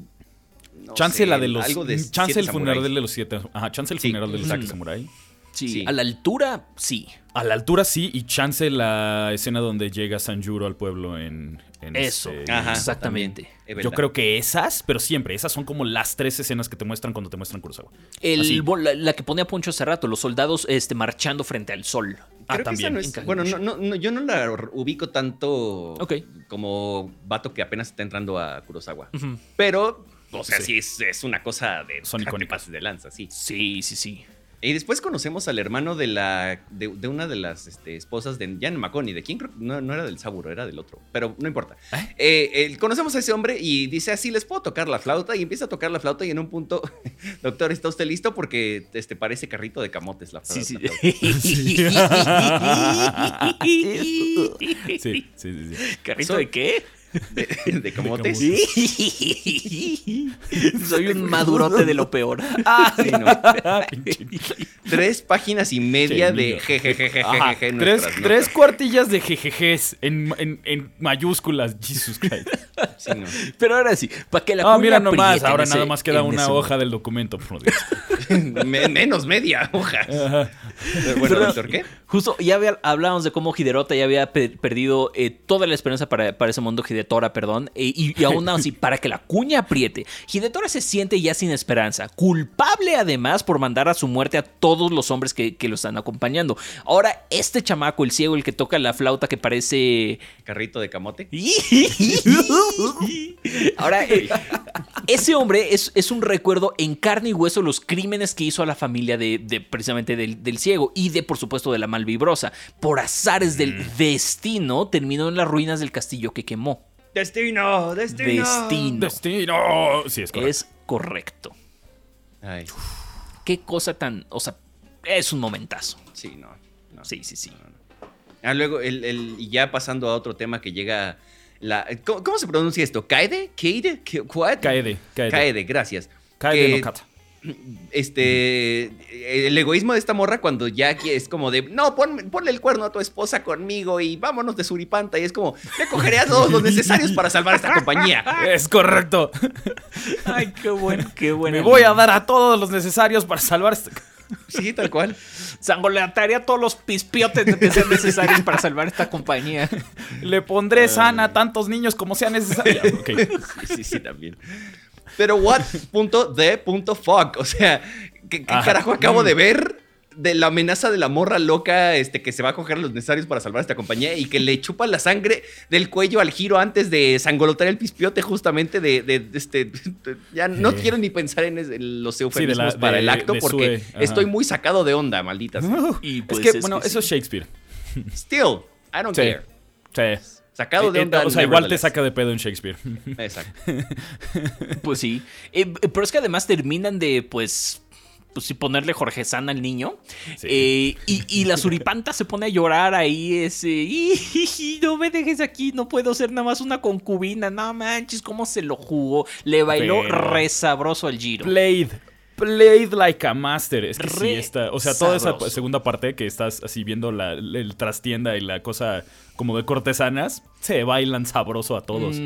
B: no
C: chance
B: sé,
C: la de los.
B: algo de
C: chance el funeral
B: samuráis.
C: de los siete. Ajá, chance el
B: Sí,
C: funeral de los siete
A: exacto. Sí,
B: Sí.
A: a la altura, sí.
C: A la altura sí, y chance la escena donde llega Sanjuro al pueblo en. en
A: Eso,
C: este-
B: Ajá,
A: exactamente.
B: es
C: Yo creo que esas, pero siempre, esas son como las tres escenas que te muestran cuando te muestran Kurosawa.
A: El, la, la que ponía Poncho hace rato, los soldados este, marchando frente al sol.
C: Ah,
B: Creo
C: también.
B: no es- bueno, no, no, no, yo no la ubico tanto
A: Ok.
B: como vato que apenas está entrando a Kurosawa. Pero, o sea,
C: Sí.
B: sí, es, es una cosa de
C: Son icónicas.
B: pases de lanza, sí.
A: Sí, sí, sí.
B: Y después conocemos al hermano de la de, de una de las este, esposas de Jan Maconi. ¿De quién? Creo que no, no era del Saburo, era del otro. Pero no importa.
C: ¿Eh?
B: Eh, eh, conocemos a ese hombre y dice así, les puedo tocar la flauta. Y empieza a tocar la flauta y en un punto, doctor, ¿está usted listo? Porque este, parece carrito de camotes la flauta.
A: Sí, sí.
C: Sí, sí.
A: ¿Carrito de qué?
B: De, de camotes.
C: camotes.
A: Soy un madurote de lo peor.
B: Sí, no.
C: Pinche-
B: Tres páginas y media de jejejejejeje.
C: tres, tres cuartillas de jejejes en, en, en mayúsculas, Jesus Christ.
B: Sí, no.
A: Pero ahora sí, para que la
C: Ah, mira nomás, ahora
A: ese-
C: nada más queda una
A: ese
C: hoja del documento. por Dios.
B: Me- menos media hoja.
C: Ajá.
B: Bueno,
A: Pero-
B: doctor, ¿qué?
A: Justo, ya había- hablábamos de cómo Hiderota ya había pe- perdido eh, toda la esperanza para, para ese mundo, Hidetora, perdón, eh, y, y aún así, para que la cuña apriete, Hidetora se siente ya sin esperanza, culpable además por mandar a su muerte a todos los hombres que, que lo están acompañando. Ahora, este chamaco, el ciego, el que toca la flauta que parece...
B: Carrito de camote.
A: Ahora, eh, ese hombre es, es un recuerdo en carne y hueso los crímenes que hizo a la familia de, de precisamente del, del ciego y de, por supuesto, de la malvibrosa. Por azares del destino, terminó en las ruinas del castillo que quemó.
B: Destino, destino.
A: Destino.
C: Destino. Sí, es correcto.
A: Es correcto.
B: Ay,
A: Qué cosa tan. O sea, es un momentazo.
B: sí, no. no.
A: Sí, sí, sí.
B: Ah, luego, el, el- y ya pasando a otro tema que llega. La, ¿cómo, cómo se pronuncia esto? ¿Kaede? ¿Kaede? ¿Qué- what?
C: Kaede, Kaede.
B: Kaede, gracias.
C: Kaede
B: Que,
C: no kata.
B: Este. El egoísmo de esta morra cuando ya es como de. No, pon- ponle el cuerno a tu esposa conmigo y vámonos de suripanta. Y es como. Le cogeré a todos los necesarios para salvar esta compañía.
C: Es correcto.
A: Ay, qué bueno, qué bueno.
C: Me voy a dar a todos los necesarios para salvar este...
B: Sí, tal cual.
A: Sangoletaría todos los pispiotes que sean necesarios para salvar esta compañía.
C: Le pondré sana a tantos niños como sea necesario. Ok.
B: Sí, sí, sí, también. Pero what punto de punto fuck. O sea, ¿qué, carajo acabo
C: Mm.
B: de ver de la amenaza de la morra loca este, que se va a coger a los necesarios para salvar esta compañía y que le chupa la sangre del cuello al giro antes de sangolotar el pispiote justamente de, de- de este... Ya no quiero ni pensar en, es- en los eufemismos
C: la-
B: para
C: de-
B: el acto
C: de
B: porque estoy muy sacado de onda, malditas.
A: Y pues
C: es que, bueno,
A: que
C: eso es. Shakespeare.
B: Still, I don't
C: Sí.
B: care.
C: Sí.
B: Sacado de
C: Eh,
B: onda.
C: o sea, igual te saca de pedo en Shakespeare.
B: Exacto.
A: Pues sí. Eh, pero es que además terminan de, pues. Pues sí, ponerle Jorge San al niño.
C: Sí.
A: Eh, y, y la suripanta se pone a llorar ahí. Ese. "Ijiji, No me dejes aquí. No puedo ser nada más una concubina. No manches, cómo se lo jugó. Le bailó
C: Pero-
A: re sabroso al giro.
C: Played. Played like a master. Es que sí está. O sea, toda esa segunda parte que estás así viendo la, el trastienda y la cosa como de cortesanas, se bailan sabroso a todos.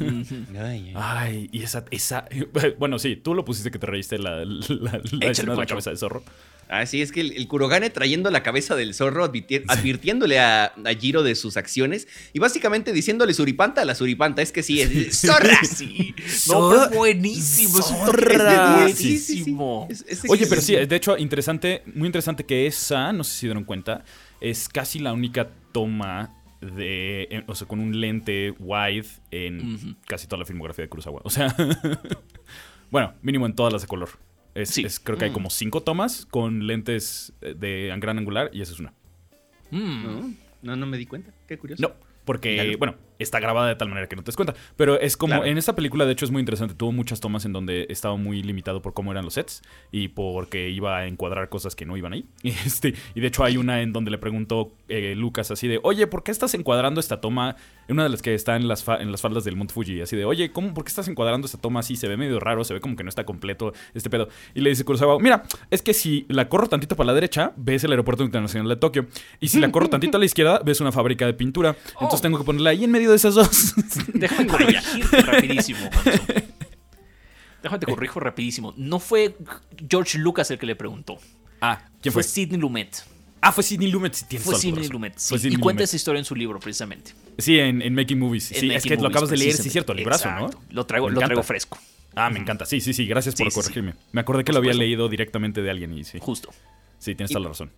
B: Ay, ay.
C: Ay, y esa, esa. Bueno, sí, tú lo pusiste que te reíste la, la, la escena de la cabeza de zorro.
B: Ah, sí, es que el, el Kurogane trayendo la cabeza del zorro, advirti- advirtiéndole a, a Jiro de sus acciones y básicamente diciéndole suripanta a la suripanta. Es que sí, es, es- ¡zorra!
A: Sí. No, pero es buenísimo. Es
C: Zorra.
B: Sí, sí, sí. Es- es-
C: Oye, pero sí, de hecho, interesante, muy interesante que esa, no sé si dieron cuenta, es casi la única toma de, en- o sea, con un lente wide en casi toda la filmografía de Kurosawa. O sea, bueno, mínimo en todas las de color. Es,
A: Sí.
C: es- creo que hay
A: Mm.
C: como cinco tomas con lentes eh, de gran angular y esa es una.
A: Mm.
B: No, no, no me di cuenta. Qué curioso.
C: No, porque, bueno, está grabada de tal manera que no te das cuenta. Pero es como,
B: Claro.
C: en esta película, de hecho, es muy interesante. Tuvo muchas tomas en donde estaba muy limitado por cómo eran los sets y porque iba a encuadrar cosas que no iban ahí. Este, y de hecho, hay una en donde le preguntó eh, Lucas así de, oye, ¿por qué estás encuadrando esta toma? Una de las que está en las, fa- en las faldas del Monte Fuji, así de, oye, ¿cómo, ¿por qué estás encuadrando esta toma así? Se ve medio raro, se ve como que no está completo este pedo. Y le dice Kurosawa, mira, es que si la corro tantito para la derecha, ves el aeropuerto internacional de Tokio. Y si la corro tantito a la izquierda, ves una fábrica de pintura. Entonces
A: Oh.
C: tengo que ponerla ahí en medio de esas dos.
A: Déjame corregirte rapidísimo. Déjame te corrijo rapidísimo. No fue George Lucas el que le preguntó.
C: ah, ¿quién
A: fue
C: fue?
A: Sidney Lumet.
C: Ah, fue Sidney Lumet. Sí, tienes
A: Fue Sidney
C: razón.
A: Lumet. sí.
C: Fue Sidney
A: y cuenta
C: Lumet.
A: esa historia en su libro, precisamente.
C: Sí, en, en Making Movies.
A: En
C: Sí, es que lo acabas de leer, sí, cierto, el brazo,
A: Exacto.
C: ¿no?
A: Lo traigo,
C: Me
A: lo
C: encanta.
A: traigo fresco.
C: Ah, me encanta. Sí, sí, sí. Gracias por
A: Sí, sí, sí.
C: corregirme. Me acordé que
A: Por
C: lo había
A: supuesto.
C: leído directamente de alguien y sí.
A: Justo.
C: Sí, tienes
B: Y-
C: toda la razón.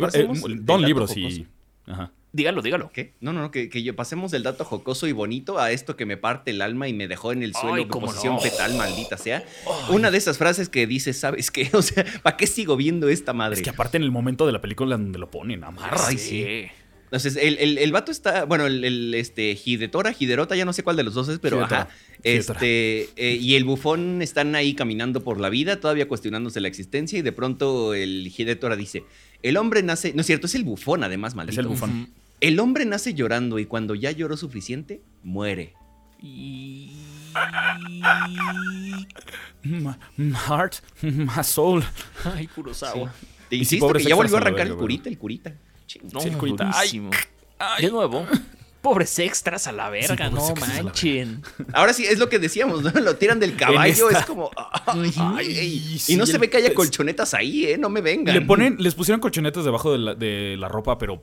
B: pasemos
C: eh,
B: del
C: don
B: dato
C: libros
B: jocoso.
C: y. Ajá.
A: Dígalo, dígalo.
B: ¿Qué? No, no, no, que, que yo pasemos del dato jocoso y bonito a esto que me parte el alma y me dejó en el suelo en posición
A: no.
B: fetal, maldita sea. Una de esas frases que dices, ¿sabes qué? O sea, ¿para qué sigo viendo esta madre?
C: Es que aparte en el momento de la película donde lo ponen, amarra.
B: Ay, sí. Entonces, el, el, el vato está, bueno, el, el, este, Hidetora, Hiderota, ya no sé cuál de los dos es, pero
C: Hidetora.
B: ajá.
C: Hidetora.
B: Este, eh, y el bufón están ahí caminando por la vida, todavía cuestionándose la existencia, y de pronto el Hidetora dice: El hombre nace, no es cierto, es el bufón, además,
C: Es
B: maldito.
C: el bufón.
B: El hombre nace llorando y cuando ya lloró suficiente, muere.
A: Y...
C: Heart, my soul.
A: Ay, Kurosawa.
B: Te
C: Y sí,
B: insisto
C: pobre
B: que ya volvió a arrancar el curita, el curita.
A: No,
C: Sí, el curita. Ay,
A: buenísimo.
C: ay.
A: De nuevo. Pobres extras a la verga,
C: pobres
A: no manchen.
B: Ahora sí, es lo que decíamos, ¿no? Lo tiran del caballo, es como... ay,
C: Ay,
B: y no
C: sí,
B: se ve que haya colchonetas ahí, ¿eh? No me vengan.
C: Le ponen, les pusieron colchonetas debajo de la, de la ropa, pero.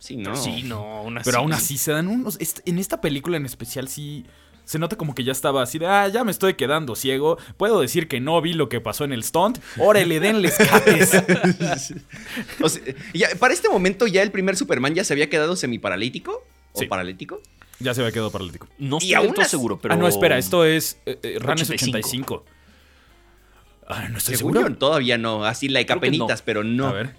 B: Sí, no.
A: Sí, no, aún así.
C: Pero aún así se dan unos. En esta película en especial sí. Se nota como que ya estaba así de, ah, ya me estoy quedando ciego. Puedo decir que no vi lo que pasó en el stunt. Órale, denles capes.
B: O sea, ya, para este momento ya el primer Superman ya se había quedado semiparalítico. ¿O
C: Sí.
B: paralítico?
C: ya se había quedado paralítico.
A: No
B: Y
A: estoy
B: aún
A: seguro, pero.
C: Ah, no, espera, esto es. Eh, eh, Ran es
A: 85.
C: 85. Ah, no estoy seguro.
B: todavía no. Así la
A: que
B: capenitas,
A: no.
B: pero no.
C: A ver.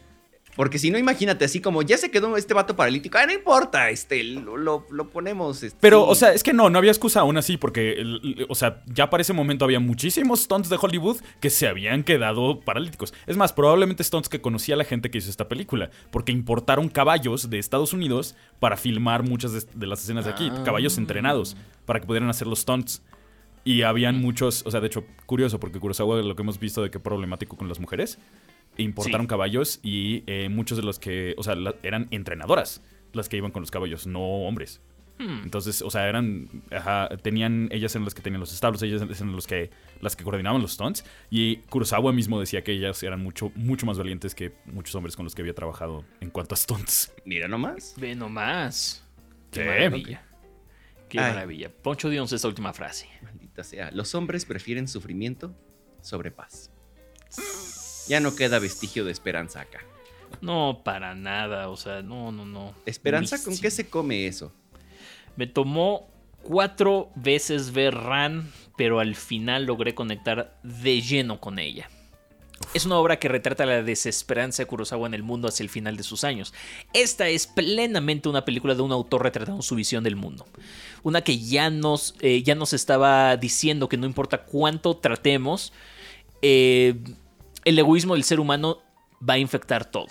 B: Porque si no, imagínate, así como ya se quedó este vato paralítico. Ah, no importa, este, lo, lo- lo ponemos. este,
C: Pero,
B: sí.
C: o sea, es que no, no había excusa aún así, porque, el- o sea, ya para ese momento había muchísimos stunts de Hollywood que se habían quedado paralíticos. Es más, probablemente stunts que conocía la gente que hizo esta película, porque importaron caballos de Estados Unidos para filmar muchas de, de las escenas de aquí,
A: Ah.
C: caballos entrenados, para que pudieran hacer los stunts. Y habían muchos, o sea, de hecho, curioso, porque Kurosawa, lo que hemos visto de que problemático con las mujeres, importaron
A: Sí.
C: caballos y eh, muchos de los que, o sea, la- eran entrenadoras las que iban con los caballos, no hombres.
A: Hmm.
C: Entonces, o sea, eran. Ajá, tenían. Ellas eran las que tenían los establos, ellas eran los que, las que coordinaban los stunts. Y Kurosawa mismo decía que ellas eran mucho, mucho más valientes que muchos hombres con los que había trabajado en cuanto a stunts.
B: Mira nomás.
A: Ve nomás. Qué maravilla. Qué
B: Ay.
A: maravilla. Poncho, dinos esta última frase.
B: Maldita sea. Los hombres prefieren sufrimiento sobre paz. Ya no queda vestigio de esperanza acá.
A: No, para nada. O sea, no, no, no.
B: ¿Esperanza con qué se come eso?
A: Me tomó cuatro veces ver Ran, pero al final logré conectar de lleno con ella. Es una obra que retrata la desesperanza de Kurosawa en el mundo hacia el final de sus años. Esta es plenamente una película de un autor retratando su visión del mundo. Una que ya nos, eh, ya nos estaba diciendo que no importa cuánto tratemos, eh, el egoísmo del ser humano va a infectar todo.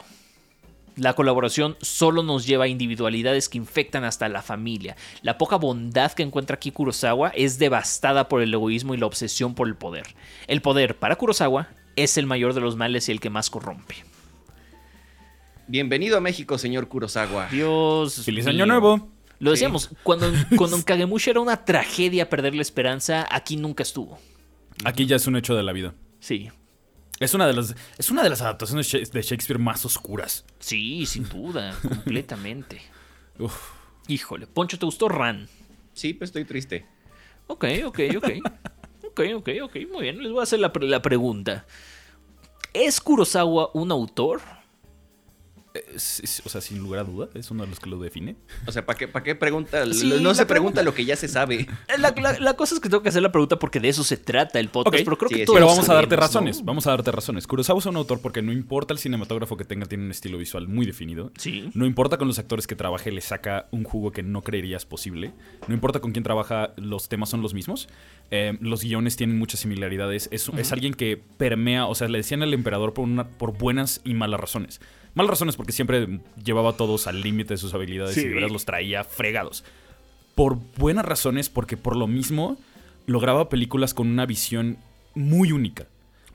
A: La colaboración solo nos lleva a individualidades que infectan hasta la familia. La poca bondad que encuentra aquí Kurosawa es devastada por el egoísmo y la obsesión por el poder. El poder para Kurosawa es el mayor de los males y el que más corrompe.
B: Bienvenido a México, señor Kurosawa.
A: Dios.
C: Feliz
A: mío.
C: año nuevo.
A: Lo decíamos, cuando, cuando en Kagemusha era una tragedia perder la esperanza, aquí nunca estuvo.
C: Aquí ya es un hecho de la vida.
A: Sí.
C: Es una de las, es una de las adaptaciones de Shakespeare más oscuras.
A: Sí, sin duda, completamente.
C: Uf.
A: Híjole, Poncho, ¿te gustó Ran?
B: Sí, pues estoy triste.
A: Ok, ok, ok. Ok, ok, ok. Muy bien, les voy a hacer la, pre- la pregunta. ¿Es Kurosawa un autor?
C: Es- es- o sea, sin lugar a duda, es uno de los que lo define.
B: O sea, ¿para qué, para qué pregunta?
A: Sí,
B: no se pregunta lo que ya se sabe.
A: La, la- la cosa es que tengo que hacer la pregunta porque de eso se trata el podcast, pero creo
B: sí,
A: que
B: es
A: todos
C: Pero vamos a darte
A: sabemos,
C: razones,
A: ¿no?
C: vamos a darte razones. Kurosawa es un autor porque no importa el cinematógrafo que tenga, tiene un estilo visual muy definido.
A: Sí.
C: No importa con los actores que trabaje, le saca un jugo que no creerías posible. No importa con quién trabaja, los temas son los mismos. Eh, los guiones tienen muchas similaridades. Es, es alguien que permea, o sea, le decían al emperador por, una, por buenas y malas razones. Malas razones porque siempre llevaba a todos al límite de sus habilidades y de verdad los traía fregados. Por buenas razones, porque por lo mismo lograba películas con una visión muy única.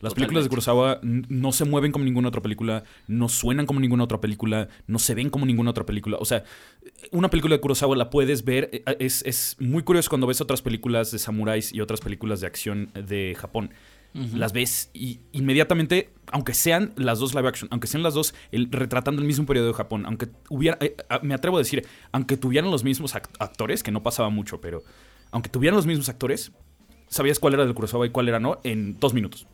C: Las películas de. Kurosawa no se mueven como ninguna otra película, no suenan como ninguna otra película, no se ven como ninguna otra película. O sea, una película de Kurosawa la puedes ver. eh, Es, es muy curioso cuando ves otras películas de samuráis y otras películas de acción de Japón. Las ves y inmediatamente, aunque sean las dos live action, aunque sean las dos el- retratando el mismo periodo de Japón, aunque hubiera, eh, me atrevo a decir, aunque tuvieran los mismos act- actores, que no pasaba mucho, pero aunque tuvieran los mismos actores, sabías cuál era del Kurosawa y cuál era no en dos minutos.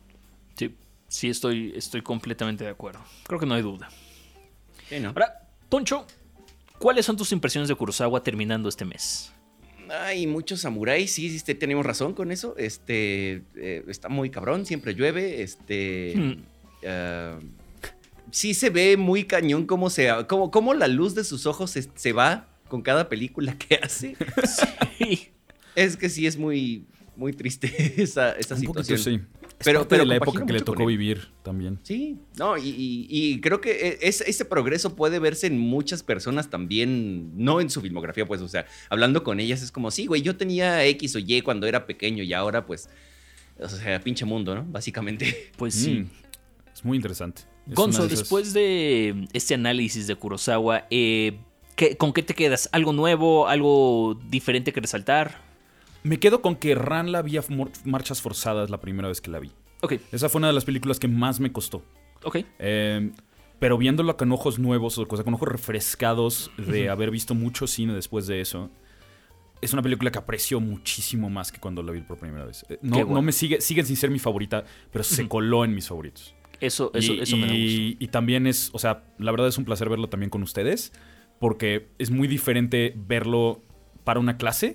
A: Sí, sí estoy, estoy completamente de acuerdo. Creo que no hay duda.
B: Sí, ¿no?
A: Ahora, Poncho, ¿cuáles son tus impresiones de Kurosawa terminando este mes?
B: Hay muchos samuráis, sí, sí, este, tenemos razón con eso. Este eh, está muy cabrón, siempre llueve. Este.
A: Hmm.
B: ah, sí se ve muy cañón cómo se cómo, cómo la luz de sus ojos se, se va con cada película que hace.
A: Sí.
B: Es que sí es muy, muy triste esa, esa
C: Un poquito,
B: situación.
C: sí.
B: Pero-
C: parte
B: pero
C: de la época que le tocó vivir también.
B: Sí, no, y, y- y creo que e- ese, progreso puede verse en muchas personas también, no en su filmografía, pues, o sea, hablando con ellas es como, sí, güey, yo tenía X o Y cuando era pequeño y ahora, pues, o sea, pinche mundo, ¿no? Básicamente.
A: Pues sí.
C: Mm, es muy interesante. Es
A: Gonzo,
C: una de esas-
A: después de este análisis de Kurosawa, eh, ¿qué- ¿con qué te quedas? ¿Algo nuevo? ¿Algo diferente que resaltar?
C: Me quedo con que Ran la vi a marchas forzadas la primera vez que la vi.
A: Ok,
C: Esa fue una de las películas que más me costó.
A: ok.
C: Eh, pero viéndolo con ojos nuevos, o con ojos refrescados de haber visto mucho cine después de eso, es una película que aprecio muchísimo más que cuando la vi por primera vez. Eh, No,
A: bueno.
C: no me sigue, sigue sin ser mi favorita, pero se coló en mis favoritos.
A: Eso, eso,
C: y,
A: eso me da gusto.
C: y- y también es, o sea, la verdad es un placer verlo también con ustedes, porque es muy diferente verlo para una clase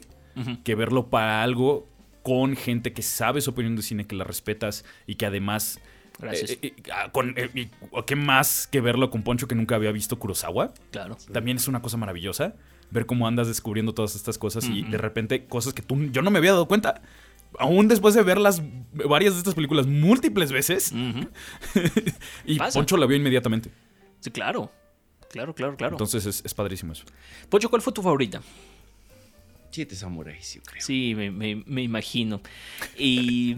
C: Que verlo para algo con gente que sabe su opinión de cine, que la respetas y que además...
A: Gracias.
C: eh, eh, ah, con, eh, ¿Qué más que verlo con Poncho que nunca había visto Kurosawa?
A: Claro.
C: También es una cosa maravillosa ver cómo andas descubriendo todas estas cosas y de repente cosas que tú, yo no me había dado cuenta. Aún después de verlas, varias de estas películas múltiples veces, y
A: Pasa.
C: Poncho la vio inmediatamente.
A: Sí, claro. Claro, claro, claro.
C: Entonces es, es padrísimo eso.
A: Poncho, ¿cuál fue tu favorita?
B: Siete samuráis, yo creo.
A: Sí, me, me- me imagino. Y,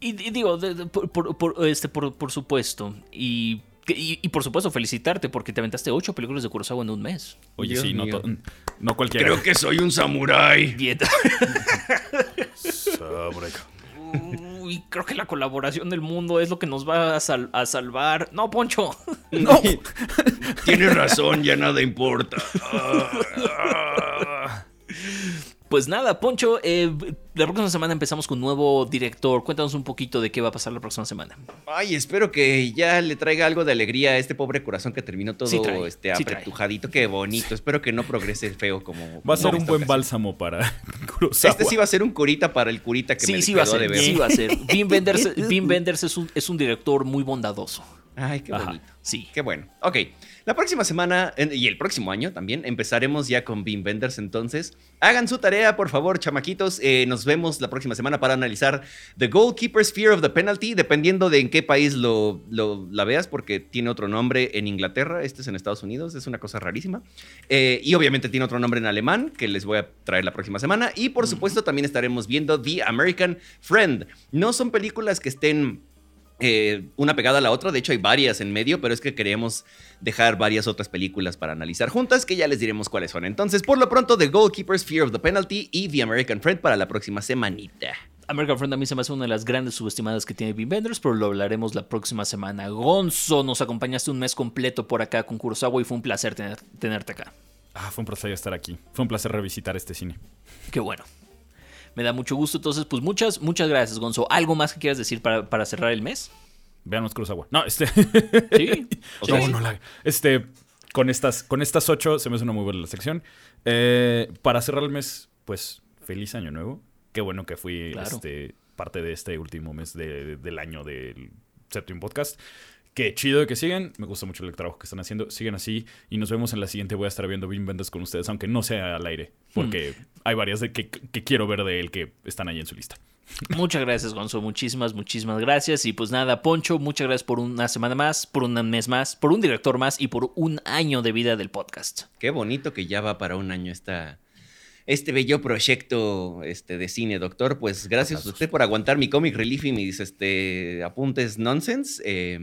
A: y- y digo, de- de- por, por- por- este, por, por supuesto. Y, y, y por supuesto, felicitarte porque te aventaste ocho películas de Kurosawa en un mes.
C: Oye,
B: Dios
C: sí, no, no cualquiera.
D: Creo que soy un samurái.
A: Uy, creo que la colaboración del mundo es lo que nos va a, sal- a salvar. No, Poncho.
B: No.
D: Tienes razón, ya nada importa.
A: Pues nada, Poncho, eh, la próxima semana empezamos con un nuevo director. Cuéntanos un poquito de qué va a pasar la próxima semana.
B: Ay, espero que ya le traiga algo de alegría a este pobre corazón que terminó todo
A: Sí trae,
B: este,
A: sí
B: apretujadito. Qué bonito. Espero que no progrese feo como.
C: Va a ser un buen
B: ocasión.
C: bálsamo para Kurosawa.
B: Este sí va a ser un curita para el curita que me
A: Sí, va a
B: quedó
A: ser.
B: de ver.
A: Sí va a ser. Wim Wenders, Wim Wenders es, un, es un director muy bondadoso.
B: Ay, qué
C: Ajá.
B: bonito.
A: Sí.
B: Qué bueno. Ok. La próxima semana en- y el próximo año también empezaremos ya con Beam Vendors. Entonces, hagan su tarea, por favor, chamaquitos. Eh, nos vemos la próxima semana para analizar The Goalkeeper's Fear of the Penalty, dependiendo de en qué país lo, lo- la veas, porque tiene otro nombre en Inglaterra. Este es en Estados Unidos. Es una cosa rarísima. Eh, y obviamente tiene otro nombre en alemán, que les voy a traer la próxima semana. Y por supuesto, también estaremos viendo The American Friend. No son películas que estén eh, una pegada a la otra. De hecho, hay varias en medio, pero es que queríamos dejar varias otras películas para analizar juntas, que ya les diremos cuáles son. Entonces, por lo pronto, The Goalkeepers, Fear of the Penalty y The American Friend para la próxima semanita.
A: American Friend a mí se me hace una de las grandes subestimadas que tiene Bean Benders, pero lo hablaremos la próxima semana. Gonzo, nos acompañaste un mes completo por acá con Kurosawa y fue un placer tener- tenerte acá.
C: Ah, fue un placer estar aquí. Fue un placer revisitar este cine.
A: Qué bueno. Me da mucho gusto. Entonces, pues muchas, muchas gracias, Gonzo. ¿Algo más que quieras decir para, para cerrar el mes?
C: Veamos Kurosawa. No, este.
A: Sí.
C: No, no la- Este, con estas, con estas ocho se me hace una muy buena la sección. Eh, para cerrar el mes, pues, feliz año nuevo. Qué bueno que fui
A: Claro.
C: este, parte de este último mes de- del año del séptimo podcast. Qué chido que sigan. Me gusta mucho el trabajo que están haciendo. Sigan así. Y nos vemos en la siguiente. Voy a estar viendo Bean Vendas con ustedes, aunque no sea al aire. Porque hay varias de que, que quiero ver de él que están ahí en su lista.
A: Muchas gracias, Gonzo. Muchísimas, muchísimas gracias. Y pues nada, Poncho, muchas gracias por una semana más, por un mes más, por un director más y por un año de vida del podcast.
B: Qué bonito que ya va para un año esta, este bello proyecto este, de cine, doctor. Pues gracias a usted por aguantar mi comic relief y mis este, apuntes nonsense. eh,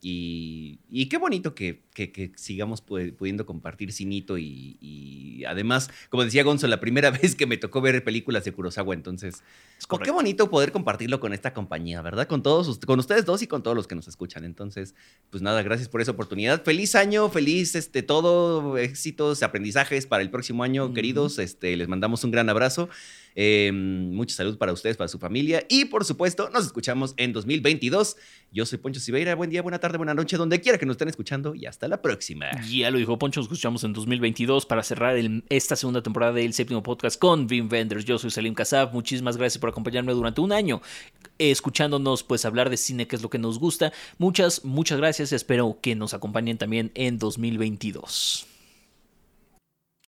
B: y, y qué bonito que, que- que sigamos pu- pudiendo compartir cinito y, y además, como decía Gonzo, la primera vez que me tocó ver películas de Kurosawa, entonces,
A: Es
B: oh, qué bonito poder compartirlo con esta compañía, ¿verdad? Con todos, con ustedes dos y con todos los que nos escuchan. Entonces, pues nada, gracias por esa oportunidad. Feliz año, feliz este todo, éxitos, aprendizajes para el próximo año, queridos. Este, les mandamos un gran abrazo. Eh, mucha salud para ustedes, para su familia. Y por supuesto, nos escuchamos en 2022. Yo soy Poncho Siveira. Buen día, buena tarde, buena noche, donde quiera que nos estén escuchando. Y hasta la próxima.
A: Ya lo dijo Poncho, nos escuchamos en 2022 para cerrar esta segunda temporada del séptimo podcast con Vin Vendors. Yo soy Salim Kasab, muchísimas gracias por acompañarme durante un año, eh, escuchándonos pues hablar de cine, que es lo que nos gusta. Muchas, muchas gracias, espero que nos acompañen también en 2022.